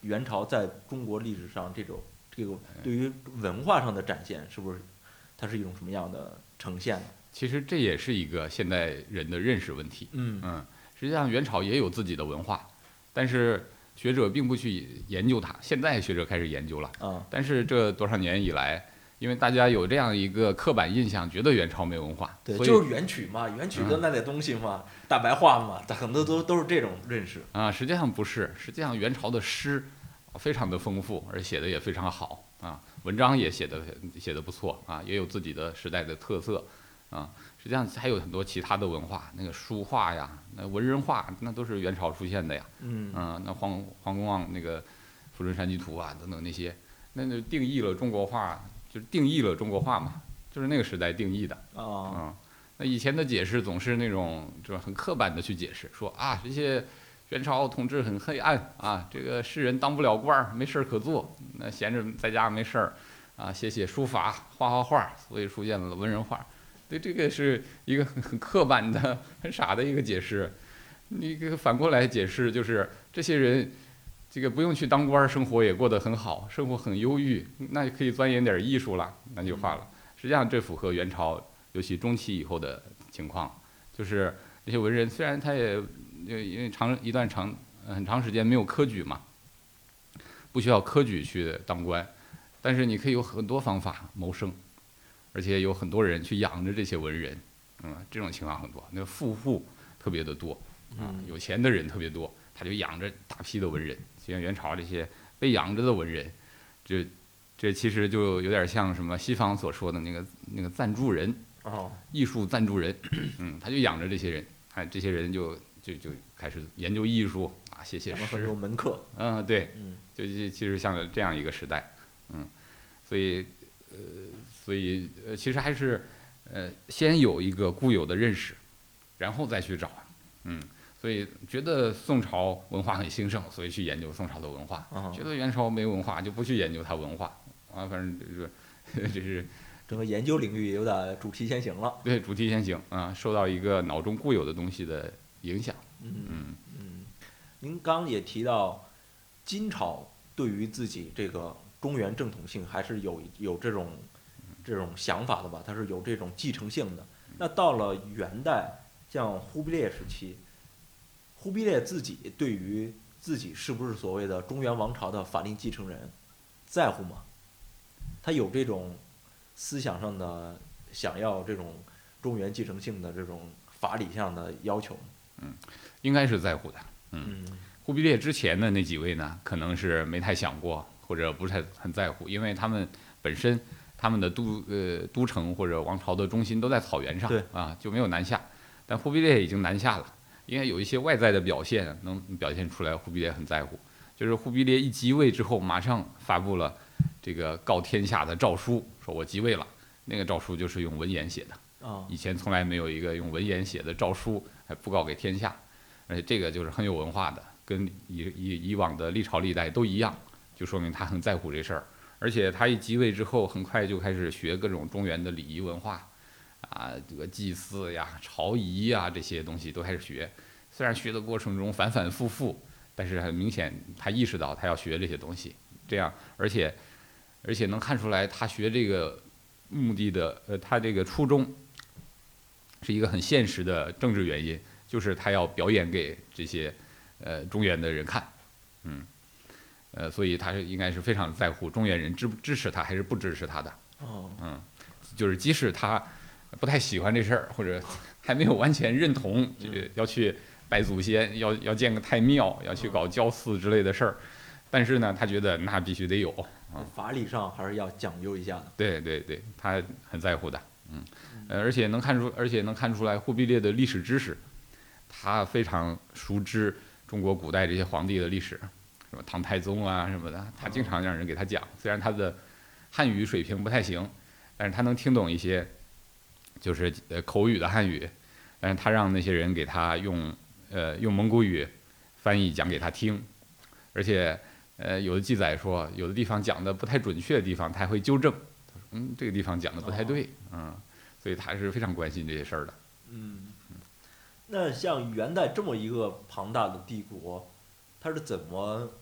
元朝在中国历史上这种这个对于文化上的展现，是不是它是一种什么样的呈现呢？其实这也是一个现代人的认识问题。嗯嗯，实际上元朝也有自己的文化，但是学者并不去研究它。现在学者开始研究了，啊但是这多少年以来，因为大家有这样一个刻板印象，觉得元朝没文化，对，就是元曲嘛，元曲的那点东西嘛，大白话嘛，很多都都是这种认识。啊，实际上不是，实际上元朝的诗非常的丰富，而写的也非常好啊，文章也写的写的不错啊，也有自己的时代的特色啊。实际上还有很多其他的文化，那个书画呀，那文人画，那都是元朝出现的呀。嗯嗯，那黄黄公望那个《富春山居图》啊等等那些，那就定义了中国画，就是定义了中国画嘛，就是那个时代定义的。啊嗯，那以前的解释总是那种就是很刻板的去解释，说啊这些元朝统治很黑暗啊，这个士人当不了官儿，没事儿可做，那闲着在家没事儿啊，写写书法，画画画，所以出现了文人画。对，这个是一个很很刻板的、很傻的一个解释。你这个反过来解释，就是这些人。这个不用去当官，生活也过得很好，生活很忧郁，那就可以钻研点艺术了，那就画了。实际上，这符合元朝尤其中期以后的情况，就是这些文人虽然他也因为长一段长呃很长时间没有科举嘛，不需要科举去当官，但是你可以有很多方法谋生，而且有很多人去养着这些文人，嗯，这种情况很多，那个富户特别的多啊嗯，有钱的人特别多，他就养着大批的文人，就像元朝这些被养着的文人，这这其实就有点像什么西方所说的那个那个赞助人。哦艺术赞助人，嗯，他就养着这些人，哎，这些人就就就开始研究艺术啊，写写诗很多，门客。嗯，对，嗯就就其实像这样一个时代，嗯，所以呃，所以呃，其实还是呃，先有一个固有的认识，然后再去找，嗯，所以觉得宋朝文化很兴盛，所以去研究宋朝的文化，啊觉，得元朝没文化就不去研究它文化，啊，反正就是 这是。整个研究领域也有点主题先行了。对，主题先行啊，受到一个脑中固有的东西的影响。嗯嗯嗯，您刚也提到，金朝对于自己这个中原正统性还是有有这种这种想法的吧？它是有这种继承性的。那到了元代，像忽必烈时期，忽必烈自己对于自己是不是所谓的中原王朝的法定继承人，在乎吗？他有这种思想上的想要这种中原继承性的这种法理上的要求吗？嗯应该是在乎的。嗯忽必烈之前的那几位呢，可能是没太想过，或者不是太很在乎，因为他们本身他们的都呃都城或者王朝的中心都在草原上，对啊就没有南下。但忽必烈已经南下了，应该有一些外在的表现能表现出来，忽必烈很在乎。就是忽必烈一即位之后，马上发布了这个告天下的诏书，说我即位了。那个诏书就是用文言写的。啊以前从来没有一个用文言写的诏书还布告给天下，而且这个就是很有文化的，跟以以以往的历朝历代都一样，就说明他很在乎这事儿。而且他一即位之后，很快就开始学各种中原的礼仪文化，啊，这个祭祀呀、朝仪呀这些东西都开始学。虽然学的过程中反反复复，但是很明显他意识到他要学这些东西，这样而且而且能看出来他学这个目的的呃他这个初衷是一个很现实的政治原因，就是他要表演给这些呃中原的人看，嗯，呃，所以他是应该是非常在乎中原人支不支持他还是不支持他的，哦。嗯，就是即使他不太喜欢这事儿，或者还没有完全认同，这个要去拜祖先，要要建个太庙，要去搞教寺之类的事儿，但是呢，他觉得那必须得有，嗯法理上还是要讲究一下的。对对对，他很在乎的，嗯，呃，而且能看出，而且能看出来忽必烈的历史知识，他非常熟知中国古代这些皇帝的历史，什么唐太宗啊什么的，他经常让人给他讲。虽然他的汉语水平不太行，但是他能听懂一些，就是呃口语的汉语，但是他让那些人给他用呃用蒙古语翻译讲给他听，而且呃有的记载说，有的地方讲的不太准确的地方，他还会纠正。他说嗯，这个地方讲的不太对，嗯，所以他是非常关心这些事儿的。嗯，那像元代这么一个庞大的帝国，它是怎么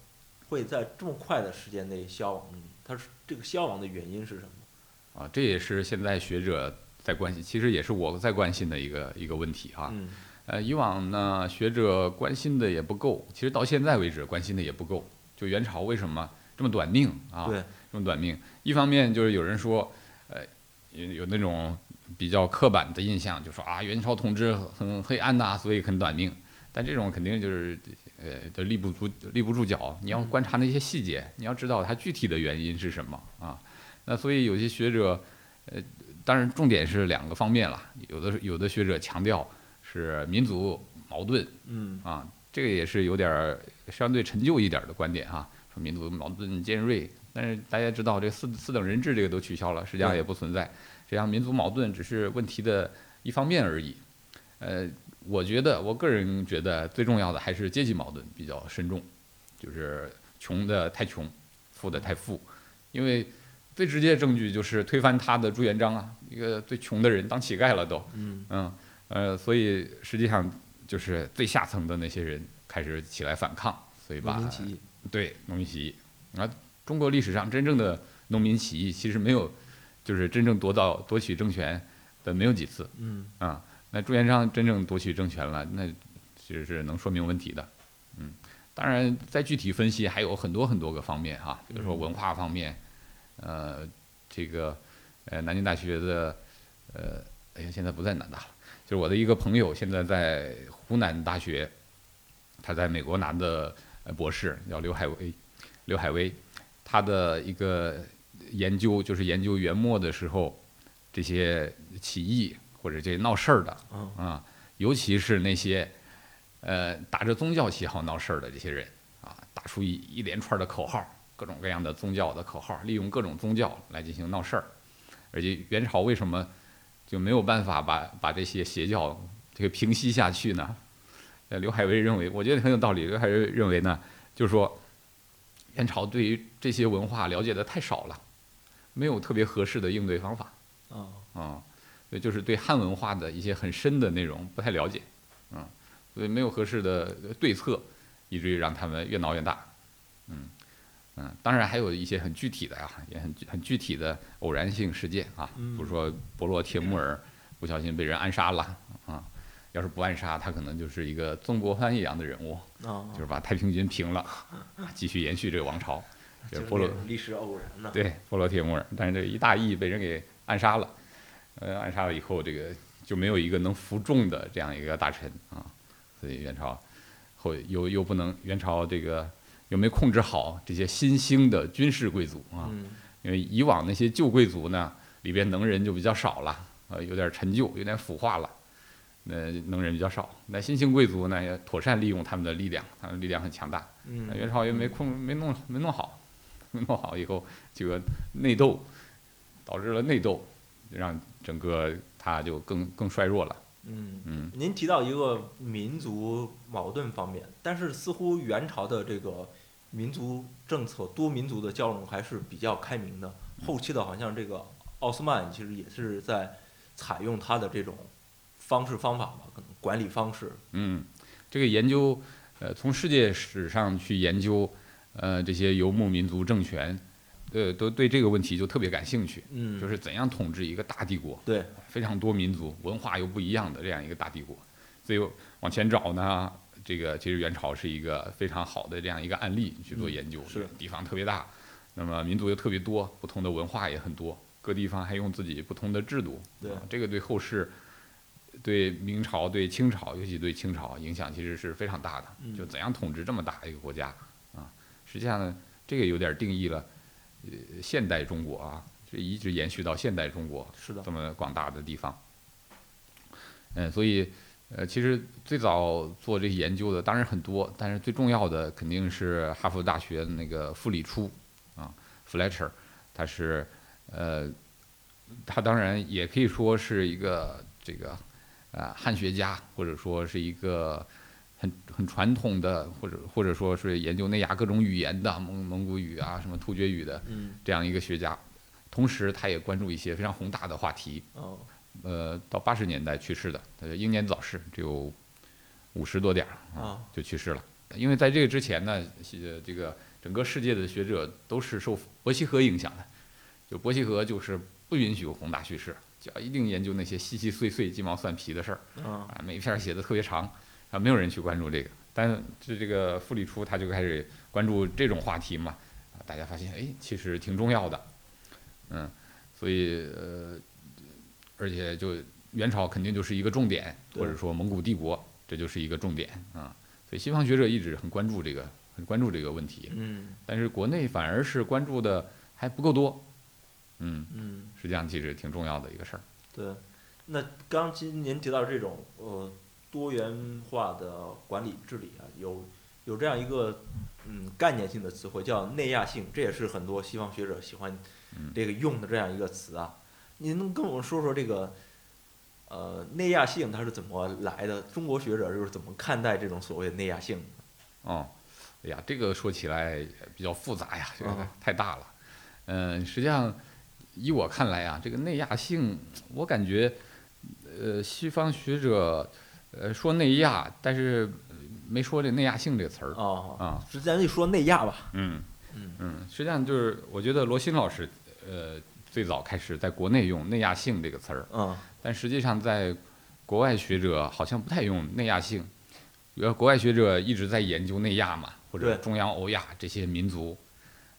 会在这么快的时间内消亡？它是这个消亡的原因是什么？啊，这也是现在学者在关心，其实也是我在关心的一个一个问题哈。嗯呃，以往呢，学者关心的也不够，其实到现在为止关心的也不够。就元朝为什么这么短命啊？对，这么短命，一方面就是有人说，呃，有有那种比较刻板的印象，就说啊，元朝统治很黑暗呐、所以很短命。但这种肯定就是，呃，就立不住立不住脚。你要观察那些细节，你要知道它具体的原因是什么啊。那所以有些学者，呃，当然重点是两个方面了。有的有的学者强调是民族矛盾嗯啊，这个也是有点儿相对陈旧一点儿的观点哈、说民族矛盾尖锐。但是大家知道，这四四等人制这个都取消了，实际上也不存在。实际上，民族矛盾只是问题的一方面而已。呃，我觉得，我个人觉得最重要的还是阶级矛盾比较深重，就是穷的太穷，富的太富。因为最直接的证据就是推翻他的朱元璋啊，一个最穷的人当乞丐了都。嗯嗯，呃，所以实际上就是最下层的那些人开始起来反抗，所以把农民起义。对农民起义。啊，中国历史上真正的农民起义其实没有，就是真正夺到夺取政权的没有几次嗯啊。那朱元璋真正夺取政权了，那其实是能说明问题的。嗯，当然再具体分析还有很多很多个方面哈，比如说文化方面，呃，这个呃南京大学的呃，哎呀现在不在南大了，就是我的一个朋友现在在湖南大学，他在美国拿的博士，叫刘海威，刘海威，他的一个研究就是研究元末的时候这些起义或者这些闹事儿的嗯啊，尤其是那些呃打着宗教旗号闹事儿的这些人啊，打出一一连串的口号，各种各样的宗教的口号，利用各种宗教来进行闹事儿，而且元朝为什么就没有办法把把这些邪教这个平息下去呢？呃，刘海威认为，我觉得很有道理。刘海威认为呢，就是说，元朝对于这些文化了解的太少了，没有特别合适的应对方法啊啊，所以就是对汉文化的一些很深的内容不太了解，嗯，所以没有合适的对策，以至于让他们越闹越大，嗯嗯，当然还有一些很具体的啊、也很具很具体的偶然性事件啊，比如说伯罗铁木儿不小心被人暗杀了啊，要是不暗杀，他可能就是一个曾国藩一样的人物，啊，就是把太平军平了，继续延续这个王朝。就就是是波罗历史偶然呢。对，波罗铁木儿，但是这个一大义被人给暗杀了，呃，暗杀了以后，这个就没有一个能服众的这样一个大臣啊，所以元朝后又又不能，元朝这个又没控制好这些新兴的军事贵族啊，嗯因为以往那些旧贵族呢，里边能人就比较少了，呃，有点陈旧，有点腐化了，那能人比较少。那新兴贵族呢，也妥善利用他们的力量，他们力量很强大。那嗯元朝又没控没弄没弄好，没弄好以后，这个内斗导致了内斗，让整个它就更更衰弱了。嗯。嗯，您提到一个民族矛盾方面，但是似乎元朝的这个民族政策、多民族的交融还是比较开明的。后期的好像这个奥斯曼其实也是在采用他的这种方式方法吧，可能管理方式。嗯，这个研究，呃，从世界史上去研究，呃，这些游牧民族政权，呃，都对这个问题就特别感兴趣，嗯，就是怎样统治一个大帝国，对，非常多民族、文化又不一样的这样一个大帝国。所以往前找呢，这个其实元朝是一个非常好的这样一个案例去做嗯研究，是地方特别大，那么民族又特别多，不同的文化也很多，各地方还用自己不同的制度，对啊这个对后世。对明朝、对清朝，尤其对清朝影响其实是非常大的。嗯就怎样统治这么大一个国家啊？实际上呢，这个有点定义了，呃，现代中国啊，这一直延续到现代中国是的这，么广大的地方。嗯，所以呃，其实最早做这些研究的当然很多，但是最重要的肯定是哈佛大学的那个傅里初啊，Fletcher，他是呃，他当然也可以说是一个这个啊汉学家，或者说是一个很很传统的，或者或者说是研究内亚各种语言的蒙蒙古语啊，什么突厥语的嗯，这样一个学家。同时，他也关注一些非常宏大的话题，哦，呃，到八十年代去世的，他就英年早逝，只有五十多点儿啊就去世了。因为在这个之前呢，西这个整个世界的学者都是受伯希和影响的，就伯希和就是不允许有宏大叙事，就要一定研究那些细细碎碎、鸡毛蒜皮的事儿嗯啊，每篇写的特别长，啊，没有人去关注这个。但是这个傅立初他就开始关注这种话题嘛，啊，大家发现哎，其实挺重要的，嗯，所以呃，而且就元朝肯定就是一个重点，或者说蒙古帝国这就是一个重点啊，所以西方学者一直很关注这个，很关注这个问题，嗯。但是国内反而是关注的还不够多，嗯，嗯，实际上其实挺重要的一个事儿，对。那刚今您提到这种呃多元化的管理治理啊，有有这样一个嗯概念性的词汇叫内亚性，这也是很多西方学者喜欢嗯这个用的这样一个词啊。您能跟我们说说这个呃内亚性它是怎么来的？中国学者又是怎么看待这种所谓的内亚性的？哦，哎呀，这个说起来比较复杂呀，这个嗯太大了。嗯，实际上，依我看来啊，这个内亚性，我感觉，呃，西方学者，呃，说内亚，但是呃没说这内亚性这个词儿啊，啊。实际上就说内亚吧。嗯嗯嗯，实际上就是我觉得罗新老师，呃，最早开始在国内用内亚性这个词儿，嗯但实际上在国外学者好像不太用内亚性，呃，国外学者一直在研究内亚嘛，或者中央欧亚这些民族，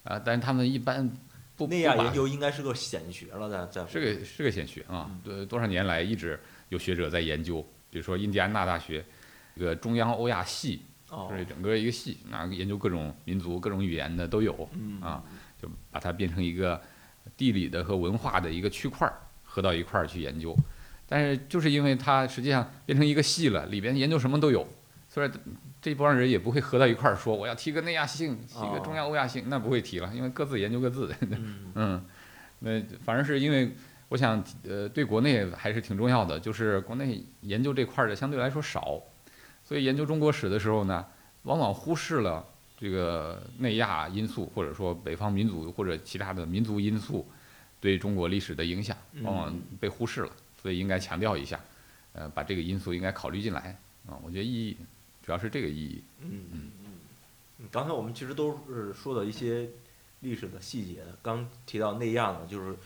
啊、但是他们一般不内亚研究应该是个显学了，在在是个是个显学啊对，多多少年来一直有学者在研究，比如说印第安纳大学一个中央欧亚系，哦就是整个一个系，那研究各种民族、各种语言的都有，嗯啊就把它变成一个地理的和文化的一个区块儿，合到一块儿去研究。但是就是因为它实际上变成一个系了，里边研究什么都有，所以这帮人也不会合到一块儿说我要提个内亚性，提个中央欧亚性，那不会提了，因为各自研究各自的。嗯 嗯，那反正是因为我想呃对国内还是挺重要的，就是国内研究这块儿的相对来说少，所以研究中国史的时候呢，往往忽视了这个内亚因素，或者说北方民族或者其他的民族因素对中国历史的影响，往往被忽视了，所以应该强调一下，呃，把这个因素应该考虑进来啊，我觉得意义主要是这个意义。嗯嗯嗯，刚才我们其实都是说的一些历史的细节。刚提到内亚呢，就是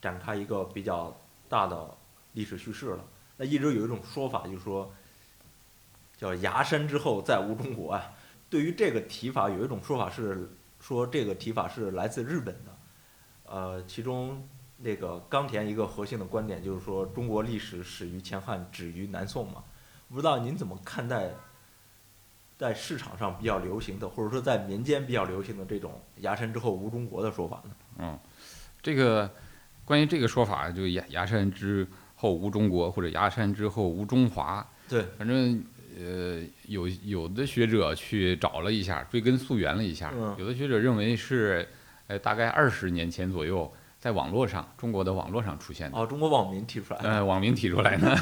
展开一个比较大的历史叙事了。那一直有一种说法，就是说叫“崖山之后再无中国”啊。对于这个提法，有一种说法是说这个提法是来自日本的。呃，其中那个冈田一个核心的观点就是说，中国历史始于前汉，止于南宋嘛。不知道您怎么看待在市场上比较流行的，或者说在民间比较流行的这种“崖山之后无中国”的说法呢？嗯，这个关于这个说法，就崖崖山之后无中国，或者崖山之后无中华，对，反正呃有有的学者去找了一下，追根溯源了一下，嗯有的学者认为是呃大概二十年前左右，在网络上中国的网络上出现的，哦，中国网民提出来的。呃网民提出来的。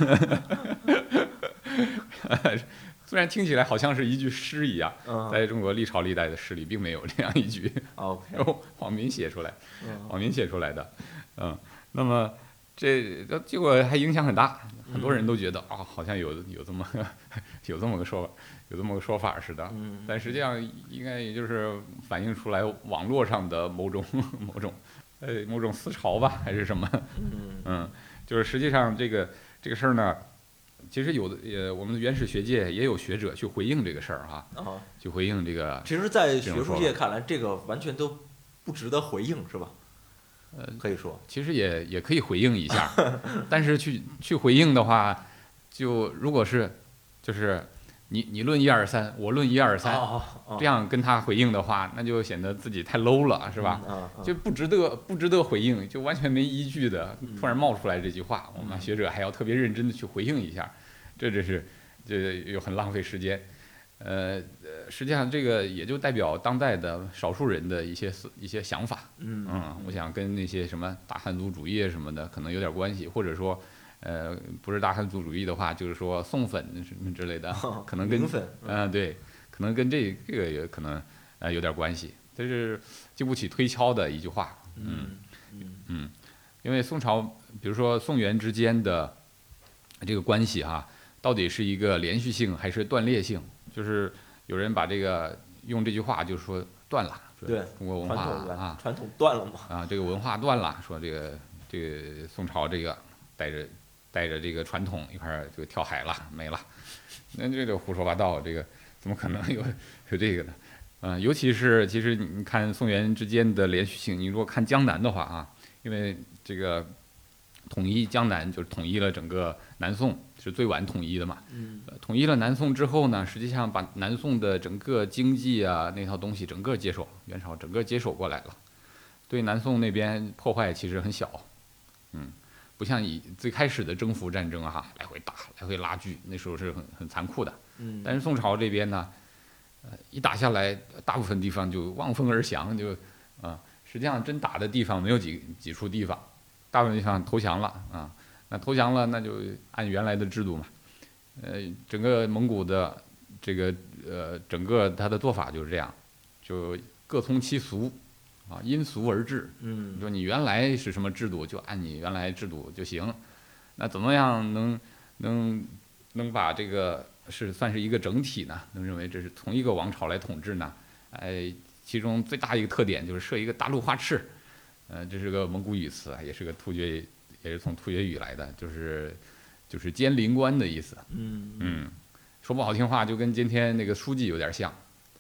虽然听起来好像是一句诗一样，嗯在中国历朝历代的诗里并没有这样一句，，OK，然后网民写出来。嗯网民写出来的，嗯，那么这这结果还影响很大，很多人都觉得啊、好像有有这么 有这么个说法，有这么个说法似的，嗯，但实际上应该也就是反映出来网络上的某种某种呃某种思潮吧，还是什么？嗯 嗯，就是实际上这个这个事儿呢，其实有的呃我们的原始学界也有学者去回应这个事儿哈，啊，去回应这个其实，在学术界看来，这个完全都不值得回应，是吧？呃可以说，其实也也可以回应一下，但是去去回应的话，就如果是就是你你论一二三，我论一二三，这样跟他回应的话，那就显得自己太 low 了，是吧？？就不值得不值得回应，就完全没依据的嗯突然冒出来这句话，我嗯们学者还要特别认真的去回应一下，这这是这又很浪费时间。呃呃，实际上这个也就代表当代的少数人的一些思一些想法，嗯。嗯，我想跟那些什么大汉族主义什么的可能有点关系，或者说，呃，不是大汉族主义的话，就是说宋粉什么之类的，可能跟嗯、对，可能跟这这个也可能呃有点关系，这是经不起推敲的一句话，嗯嗯。嗯，因为宋朝，比如说宋元之间的这个关系哈，到底是一个连续性还是断裂性？就是有人把这个用这句话就是说断了，说对中国文化啊传统断了嘛。啊，这个文化断了，说这个这个宋朝这个带着带着这个传统一块儿就跳海了，没了，那这就胡说八道，这个怎么可能有有这个呢？嗯、尤其是其实你你看宋元之间的连续性，你如果看江南的话啊，因为这个统一江南就是统一了整个南宋，是最晚统一的嘛。统一了南宋之后呢，实际上把南宋的整个经济啊那套东西整个接手，元朝整个接手过来了，对南宋那边破坏其实很小，嗯，不像以最开始的征服战争啊，来回打，来回拉锯，那时候是很很残酷的。嗯，但是宋朝这边呢，呃，一打下来，大部分地方就望风而降，就啊、实际上真打的地方没有几几处地方，大部分地方投降了啊。那投降了，那就按原来的制度嘛，呃，整个蒙古的这个呃，整个他的做法就是这样，就各从其俗啊，因俗而治。嗯说你原来是什么制度，就按你原来制度就行。那怎么样能能能把这个是算是一个整体呢？能认为这是同一个王朝来统治呢？哎，其中最大一个特点就是设一个大陆花赤，呃，这是个蒙古语词啊，也是个突厥，也是从突厥语来的，就是就是监灵官的意思。嗯嗯，说不好听话，就跟今天那个书记有点像，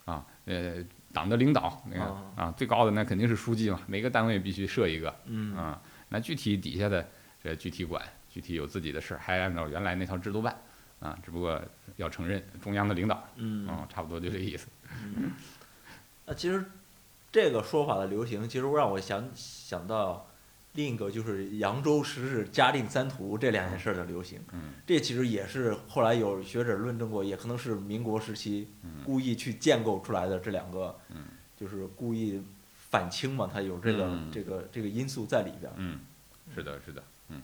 啊，呃，党的领导那个啊啊，最高的那肯定是书记嘛，每个单位必须设一个，嗯啊，那具体底下的这具体管，具体有自己的事儿，还按照原来那套制度办，啊，只不过要承认中央的领导，嗯啊，差不多就这意思。那其实这个说法的流行，其实让我想想到另一个就是扬州十日、嘉定三屠这两件事儿的流行。嗯。这其实也是后来有学者论证过，也可能是民国时期故意去建构出来的这两个，嗯。就是故意反清嘛，它有这个、嗯。这个这个因素在里边。儿。嗯，是的，是的，嗯，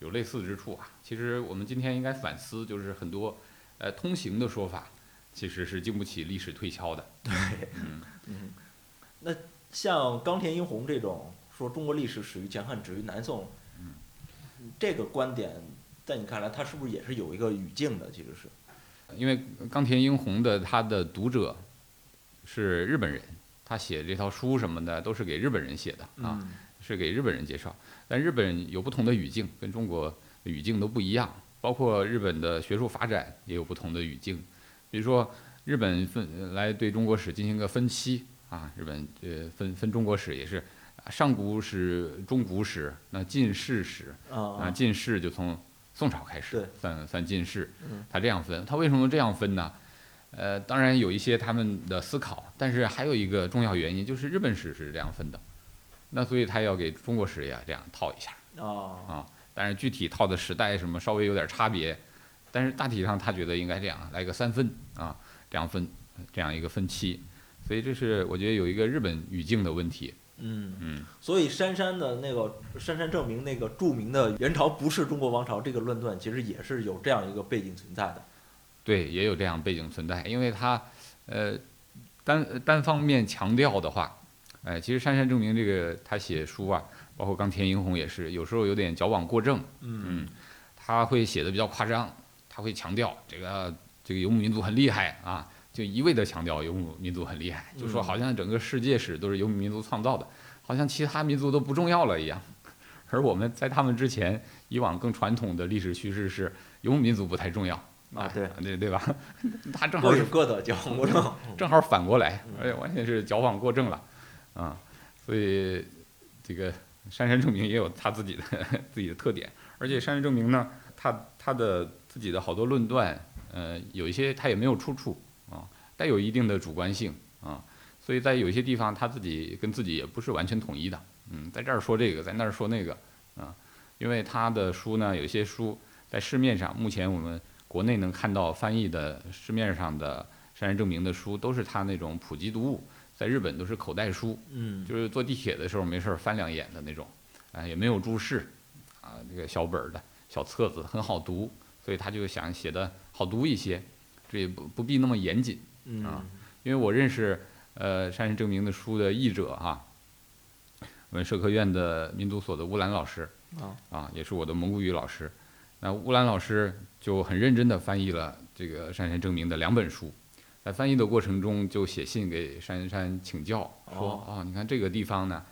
有类似之处啊。其实我们今天应该反思，就是很多呃通行的说法，其实是经不起历史推敲的。对，嗯。嗯，那像冈田英弘这种说中国历史始于前汉，止于南宋，嗯这个观点在你看来，它是不是也是有一个语境的？其实是，因为冈田英弘的他的读者是日本人，他写这套书什么的都是给日本人写的啊，嗯是给日本人介绍。但日本有不同的语境，跟中国的语境都不一样，包括日本的学术发展也有不同的语境。比如说，日本分来对中国史进行个分期啊，日本呃分分中国史也是啊上古史、中古史，那近世史啊啊，近世就从宋朝开始算算近世嗯，他这样分，他为什么这样分呢？呃，当然有一些他们的思考，但是还有一个重要原因就是日本史是这样分的，那所以他要给中国史也这样套一下啊啊。但是具体套的时代什么稍微有点差别，但是大体上他觉得应该这样来个三分啊，这样分这样一个分期，所以这是我觉得有一个日本语境的问题，嗯，嗯。所以杉山的那个杉山证明那个著名的元朝不是中国王朝这个论断，其实也是有这样一个背景存在的。对，也有这样背景存在，因为他，呃，单单方面强调的话，哎、其实杉山证明这个他写书啊，包括冈田英弘也是，有时候有点矫枉过正，嗯，他会写的比较夸张，他会强调这个这个游牧民族很厉害啊，就一味的强调游牧民族很厉害，就说嗯好像整个世界史都是游牧民族创造的，好像其他民族都不重要了一样。而我们在他们之前，以往更传统的历史叙事是游牧民族不太重要啊对对对吧？他正好是各有各的矫枉过正。正好反过来，嗯而且完全是矫枉过正了，啊，所以这个山山证明也有他自己的自己的特点，而且山山证明呢，他他的自己的好多论断，呃，有一些他也没有出处啊，带有一定的主观性啊，所以在有些地方他自己跟自己也不是完全统一的，嗯，在这儿说这个，在那儿说那个啊，因为他的书呢，有些书在市面上，目前我们国内能看到翻译的市面上的山山证明的书，都是他那种普及读物，在日本都是口袋书，嗯，就是坐地铁的时候没事儿翻两眼的那种，啊、也没有注释，啊，这个小本儿的小册子很好读，所以他就想写的好读一些，这也不不必那么严谨，嗯啊因为我认识呃山山证明的书的译者哈、我们社科院的民族所的乌兰老师，啊啊，也是我的蒙古语老师。那乌兰老师就很认真地翻译了这个山山证明的两本书，在翻译的过程中就写信给山山请教，说哦啊，你看这个地方呢，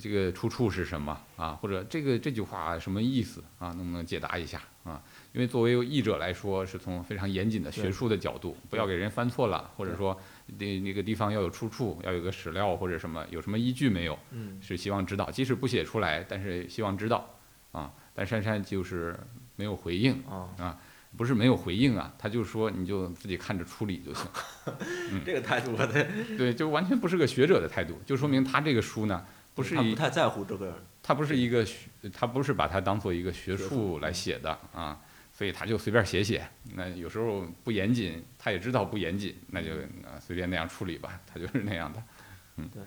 这个出处是什么啊？或者这个这句话什么意思啊？能不能解答一下啊？因为作为译者来说，是从非常严谨的学术的角度，不要给人翻错了，或者说那那个地方要有出处，要有个史料或者什么，有什么依据没有？嗯是希望知道，即使不写出来，但是希望知道啊。但珊珊就是没有回应，啊，不是没有回应啊，他就说你就自己看着处理就行。嗯这个态度我得对，就完全不是个学者的态度，就说明他这个书呢，不是一他不太在乎这个，他不是一个学，他不是把它当做一个学学术术来写的啊，所以他就随便写写。那有时候不严谨，他也知道不严谨，那就啊随便那样处理吧，他就是那样的。嗯，对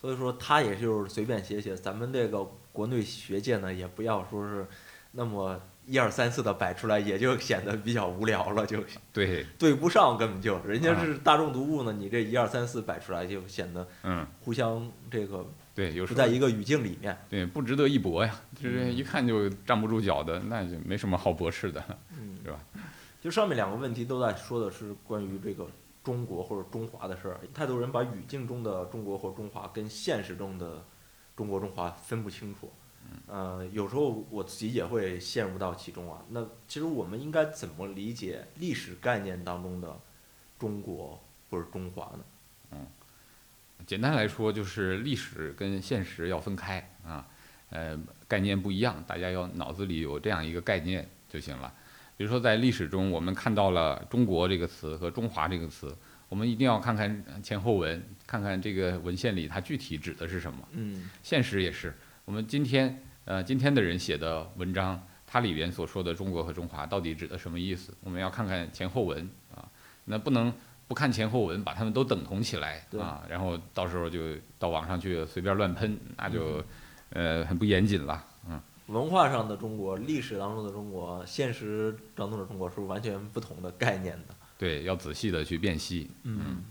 所以说他也就是随便写写。咱们这个国内学界呢，也不要说是那么一二三四的摆出来，也就显得比较无聊了，就对，对不上，根本就人家啊是大众读物呢，你这一二三四摆出来，就显得嗯，互相这个对，有时候在一个语境里面。对不值得一搏呀，就是嗯一看就站不住脚的，那就没什么好驳斥的。嗯，是吧？就上面两个问题都在说的是关于这个中国或者中华的事儿，太多人把语境中的中国或中华跟现实中的中国中华分不清楚。呃，有时候我自己也会陷入到其中啊。那其实我们应该怎么理解历史概念当中的中国或者中华呢？简单来说，就是历史跟现实要分开啊，呃，概念不一样，大家要脑子里有这样一个概念就行了。比如说，在历史中，我们看到了“中国”这个词和“中华”这个词，我们一定要看看前后文，看看这个文献里它具体指的是什么。嗯现实也是，我们今天呃今天的人写的文章，它里边所说的中国和中华到底指的什么意思？我们要看看前后文啊，那不能不看前后文，把他们都等同起来啊，然后到时候就到网上去随便乱喷，那就呃很不严谨了。嗯，文化上的中国、历史当中的中国、现实当中的中国是完全不同的概念的。对，要仔细的去辨析。嗯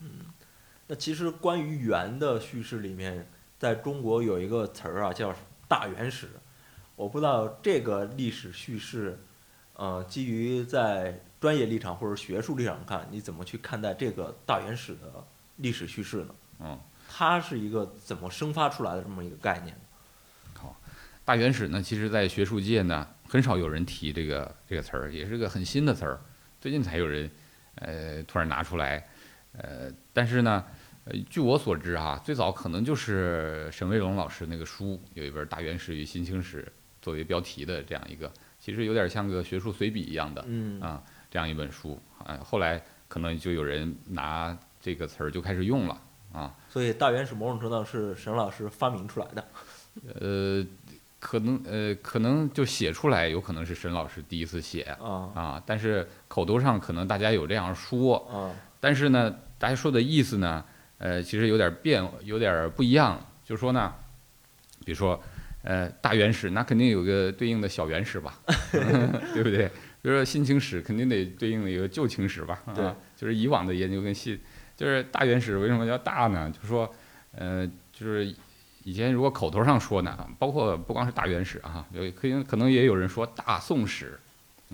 嗯，那其实关于元的叙事里面，在中国有一个词儿啊，叫大元史。我不知道这个历史叙事，呃，基于在专业立场或者学术立场看，你怎么去看待这个大原始的历史叙事呢？嗯，它是一个怎么生发出来的这么一个概念？好大原始呢，其实在学术界呢，很少有人提这个这个词儿，也是个很新的词儿，最近才有人呃突然拿出来，呃，但是呢，呃，据我所知啊，最早可能就是沈卫龙老师那个书，有一本《大原始与新清史》作为标题的这样一个，其实有点像个学术随笔一样的嗯啊，这样一本书啊，后来可能就有人拿这个词儿就开始用了啊，所以大元史某种程度上是沈老师发明出来的。呃，可能呃可能就写出来，有可能是沈老师第一次写啊啊，但是口头上可能大家有这样说，啊但是呢，大家说的意思呢，呃，其实有点变，有点不一样。就说呢，比如说，呃，大原始那肯定有个对应的小原始吧，对不对？比如说新清史肯定得对应的一个旧清史吧，对啊，就是以往的研究跟新，就是大原始为什么叫大呢？就说，呃，就是以前如果口头上说呢，包括不光是大原始啊，有可以可能也有人说大宋史，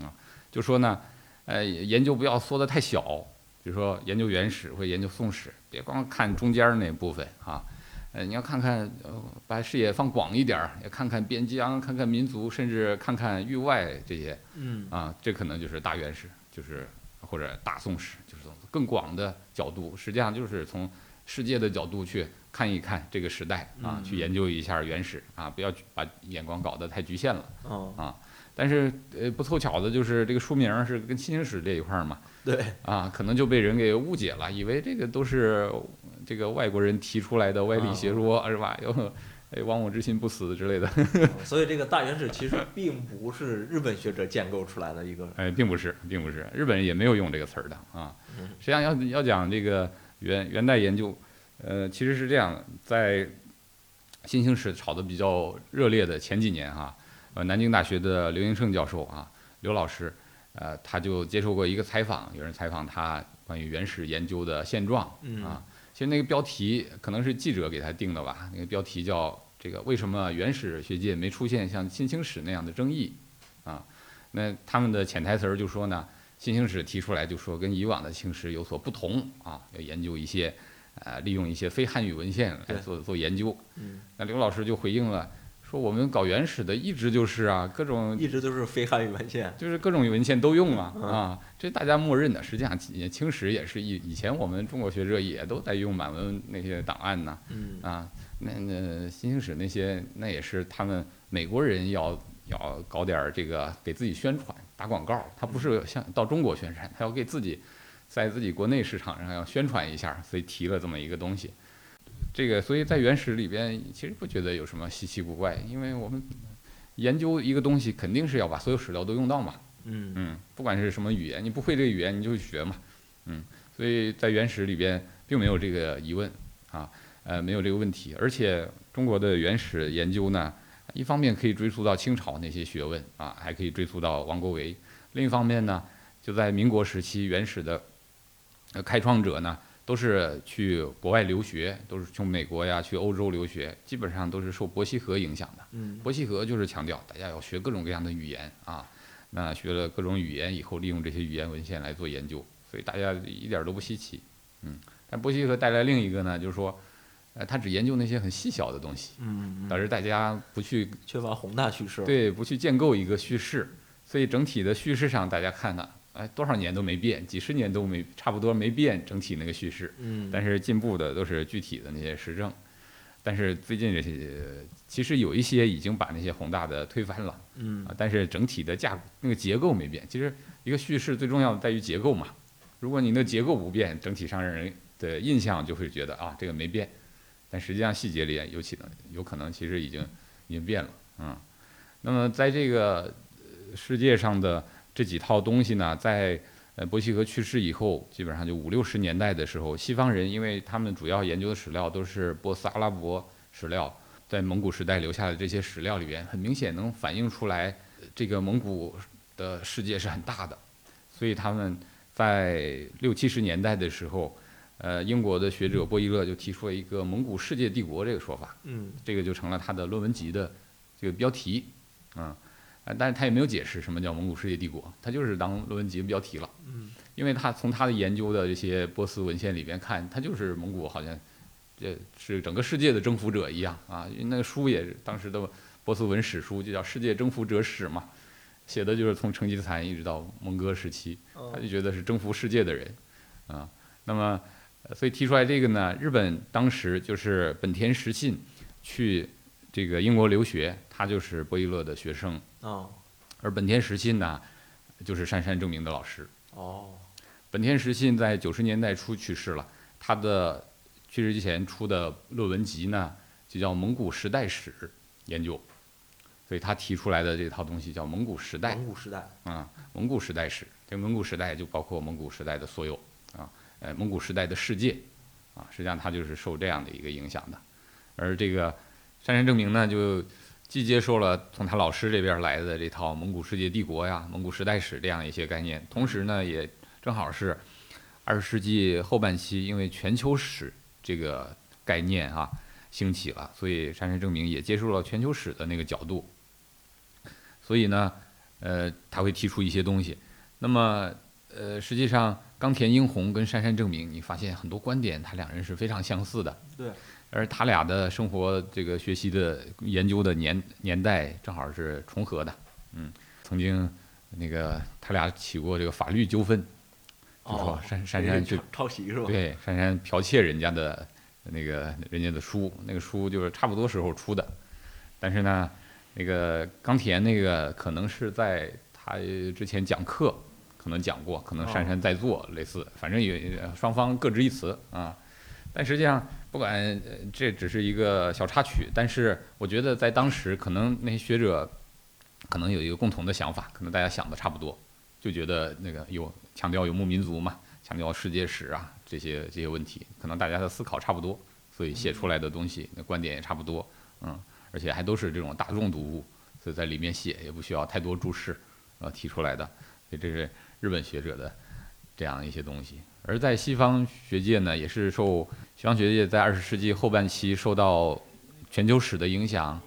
啊，就说呢，呃，研究不要缩得太小，比如说研究原始或研究宋史，别光看中间儿那部分啊，呃，你要看看，呃，把视野放广一点儿，也看看边疆，看看民族，甚至看看域外这些嗯。啊，这可能就是大元史，就是或者大宋史，就是从更广的角度，实际上就是从世界的角度去看一看这个时代啊，嗯。去研究一下原始啊，不要把眼光搞得太局限了。啊。但是呃，不凑巧的就是这个书名是跟新清史这一块儿嘛，对啊，可能就被人给误解了，以为这个都是这个外国人提出来的歪理邪说，是吧？又哎亡我之心不死之类的，所以这个大元史其实并不是日本学者建构出来的一个，哎，并不是，并不是，日本人也没有用这个词儿的啊。嗯实际上要要讲这个元元代研究，呃，其实是这样的，在新兴史炒得比较热烈的前几年哈、呃，南京大学的刘英胜教授啊，刘老师，呃，他就接受过一个采访，有人采访他关于原始研究的现状嗯啊。其实那个标题可能是记者给他定的吧，那个标题叫这个为什么原始学界没出现像新清史那样的争议啊？那他们的潜台词儿就说呢，新兴史提出来就说跟以往的清史有所不同啊，要研究一些，呃，利用一些非汉语文献来做做研究。嗯，那刘老师就回应了，说我们搞原始的一直就是啊，各种一直都是非汉语文献。就是各种文献都用啊嗯啊，这大家默认的。实际上，清史也是以以前我们中国学者也都在用满文那些档案呐嗯啊，那那新清史那些那也是他们美国人要要搞点儿这个给自己宣传打广告，他不是像到中国宣传，他要给自己在自己国内市场上要宣传一下，所以提了这么一个东西。这个所以在原始里边其实不觉得有什么稀奇古怪，因为我们研究一个东西肯定是要把所有史料都用到嘛。嗯嗯，不管是什么语言，你不会这个语言你就去学嘛，嗯，所以在原始里边并没有这个疑问啊，呃，没有这个问题，而且中国的原始研究呢，一方面可以追溯到清朝那些学问啊，还可以追溯到王国维，另一方面呢，就在民国时期原始的呃开创者呢，都是去国外留学，都是去美国呀去欧洲留学，基本上都是受伯希和影响的。嗯伯希和就是强调大家要学各种各样的语言啊，那学了各种语言以后，利用这些语言文献来做研究，所以大家一点儿都不稀奇，嗯。但伯希和带来另一个呢，就是说，呃，他只研究那些很细小的东西，嗯导致大家不去缺乏宏大叙事。，对不去建构一个叙事，所以整体的叙事上大家看呢，哎，多少年都没变，几十年都没差不多没变，整体那个叙事，嗯，但是进步的都是具体的那些实证。但是最近这些，其实有一些已经把那些宏大的推翻了。嗯啊，但是整体的架那个结构没变。其实一个叙事最重要的在于结构嘛。如果你的结构不变，整体上让人的印象就会觉得啊这个没变，但实际上细节里有可能有可能其实已经已经变了。嗯，那么在这个呃世界上的这几套东西呢，在呃伯希和去世以后，基本上就五六十年代的时候，西方人因为他们主要研究的史料都是波斯阿拉伯史料，在蒙古时代留下的这些史料里边，很明显能反映出来，呃这个蒙古的世界是很大的，所以他们在六七十年代的时候，呃，英国的学者波伊勒就提出了一个蒙古世界帝国这个说法，嗯。这个就成了他的论文集的这个标题，啊、呃，但是他也没有解释什么叫蒙古世界帝国，他就是当论文集的标题了。嗯因为他从他的研究的这些波斯文献里边看，他就是蒙古好像，这是整个世界的征服者一样啊。因为那个书也是当时的波斯文史书，就叫《世界征服者史》嘛，写的就是从成吉思汗一直到蒙哥时期，哦他就觉得是征服世界的人，啊。那么，呃所以提出来这个呢，日本当时就是本田实信去这个英国留学，他就是波伊勒的学生，哦而本田实信呢，就是杉山正明的老师。哦本田实信在九十年代初去世了，他的去世之前出的论文集呢，就叫《蒙古时代史研究》，所以他提出来的这套东西叫蒙古时代蒙古时代。啊，蒙古时代史。这蒙古时代就包括蒙古时代的所有啊，呃，蒙古时代的世界啊，实际上他就是受这样的一个影响的。而这个杉山正明呢，就既接受了从他老师这边来的这套蒙古世界帝国呀、蒙古时代史这样一些概念，同时呢，也正好是二十世纪后半期，因为全球史这个概念啊兴起了，所以山山正明也接受了全球史的那个角度。所以呢，呃，他会提出一些东西。那么，呃，实际上冈田英弘跟杉山正明，你发现很多观点，他两人是非常相似的。对。而他俩的生活这个学习的研究的年年代正好是重合的。嗯，曾经那个他俩起过这个法律纠纷，就说珊珊珊去抄抄袭是吧？对，珊珊剽窃人家的那个人家的书，那个书就是差不多时候出的，但是呢，那个冈田那个可能是在他之前讲课，可能讲过，可能珊珊在做类似，反正也双方各执一词啊。但实际上，不管这只是一个小插曲，但是我觉得在当时，可能那些学者可能有一个共同的想法，可能大家想的差不多，就觉得那个有强调游牧民族嘛，强调世界史啊这些这些问题，可能大家的思考差不多，所以写出来的东西那观点也差不多，嗯，而且还都是这种大众读物，所以在里面写也不需要太多注释，呃提出来的，所以这是日本学者的这样一些东西。而在西方学界呢，也是受西方学界在二十世纪后半期受到全球史的影响，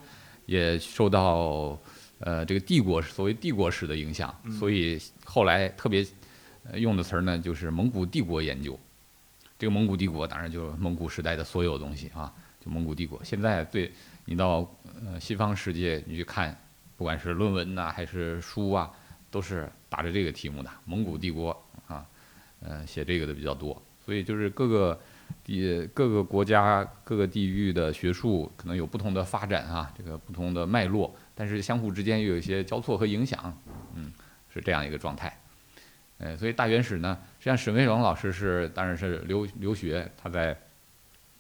也受到呃这个帝国所谓帝国史的影响，所以后来特别呃用的词儿呢就是蒙古帝国研究。这个蒙古帝国当然就是蒙古时代的所有东西啊，就蒙古帝国。现在对你到呃西方世界你去看，不管是论文呐、还是书啊，都是打着这个题目的蒙古帝国啊，呃写这个的比较多。所以就是各个地各个国家各个地域的学术可能有不同的发展啊，这个不同的脉络，但是相互之间又有一些交错和影响，嗯，是这样一个状态。呃，所以大原始呢，实际上沈卫荣老师是当然是留留学，他在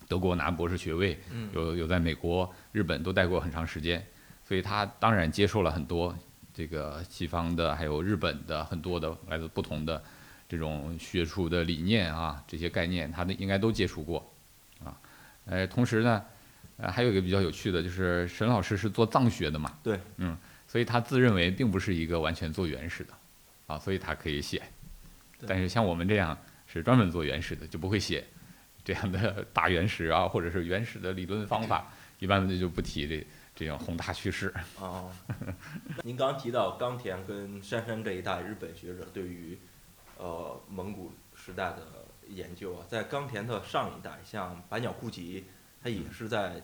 德国拿博士学位，嗯有有在美国、日本都待过很长时间，所以他当然接受了很多这个西方的，还有日本的很多的来自不同的这种学术的理念啊，这些概念他的应该都接触过，啊，呃，同时呢，呃，还有一个比较有趣的就是沈老师是做藏学的嘛，对，嗯，所以他自认为并不是一个完全做原始的，啊，所以他可以写，但是像我们这样是专门做原始的，就不会写这样的大原始啊，或者是原始的理论方法，一般的就不提这这样宏大叙事。哦，您刚刚提到冈田跟杉山这一代日本学者对于呃蒙古时代的研究啊，在冈田的上一代，像百鸟库吉，他也是在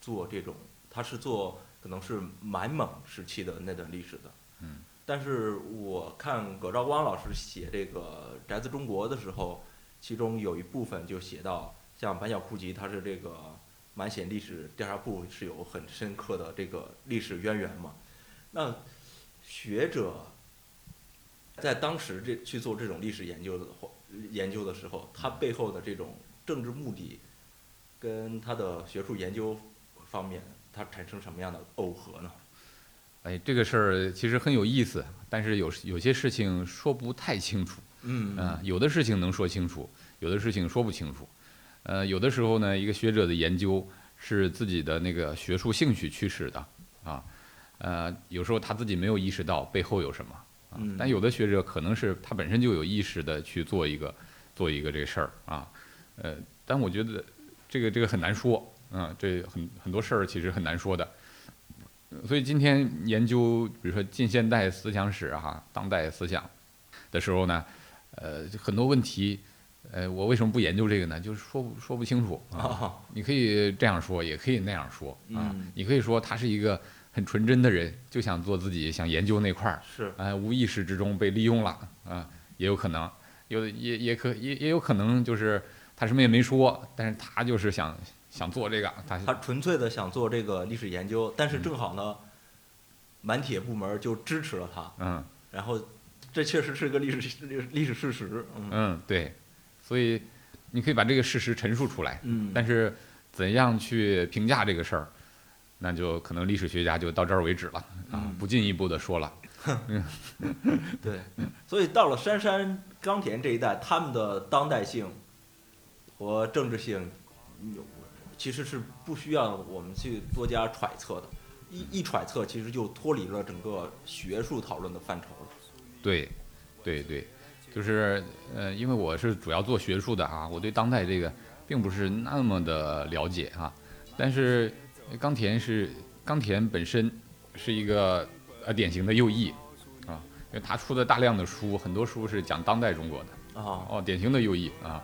做这种，他是做可能是满蒙时期的那段历史的。嗯。但是我看葛兆光老师写这个《宅子中国》的时候，其中有一部分就写到，像百鸟库吉，他是这个满显历史调查部是有很深刻的这个历史渊源嘛。那学者在当时这去做这种历史研究的话，研究的时候，他背后的这种政治目的，跟他的学术研究方面，它产生什么样的耦合呢？哎，这个事儿其实很有意思，但是有有些事情说不太清楚。嗯嗯、有的事情能说清楚，有的事情说不清楚。呃，有的时候呢，一个学者的研究是自己的那个学术兴趣驱使的啊，呃，有时候他自己没有意识到背后有什么啊嗯，但有的学者可能是他本身就有意识的去做一个做一个这个事儿啊，呃，但我觉得这个这个很难说，嗯、这很很多事儿其实很难说的。所以今天研究，比如说近现代思想史哈、当代思想的时候呢，呃，很多问题，呃，我为什么不研究这个呢？就是说不说不清楚啊。啊，你可以这样说，也可以那样说啊。嗯你可以说它是一个很纯真的人，就想做自己想研究那块儿，是。哎，无意识之中被利用了啊，也有可能，有的也也可也也有可能就是他什么也没说，但是他就是想想做这个，他他纯粹的想做这个历史研究，但嗯是正好呢，满铁部门就支持了他，嗯。然后这确实是个历史历史事实，嗯嗯对，所以你可以把这个事实陈述出来，嗯，但是怎样去评价这个事儿，那就可能历史学家就到这儿为止了啊嗯，不进一步的说了。对，所以到了杉山冈田这一代，他们的当代性和政治性，嗯其实是不需要我们去多加揣测的。一一揣测，其实就脱离了整个学术讨论的范畴了。对，对对，就是呃，因为我是主要做学术的啊，我对当代这个并不是那么的了解啊。但是冈田是冈田本身是一个呃典型的右翼啊，因为他出的大量的书，很多书是讲当代中国的啊，哦，典型的右翼啊。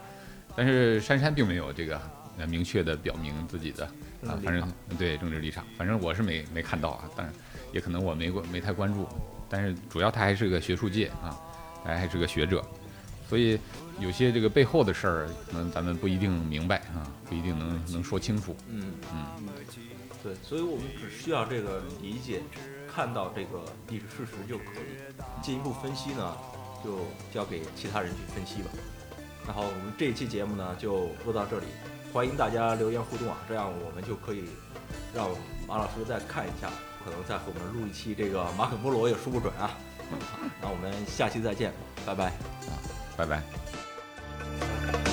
但是珊珊并没有这个呃明确的表明自己的啊，反正对政治立场，反正我是没没看到啊，但也可能我没关没太关注，但是主要他还是个学术界啊，还还是个学者，所以有些这个背后的事儿，可能咱们不一定明白啊，不一定能能说清楚。嗯嗯对，所以我们只需要这个理解，看到这个历史事实就可以。进一步分析呢，就交给其他人去分析吧。然后，我们这一期节目呢就录到这里，欢迎大家留言互动啊，这样我们就可以让马老师再看一下，可能再和我们录一期这个马可波罗也说不准啊。那我们下期再见，拜拜。啊拜拜。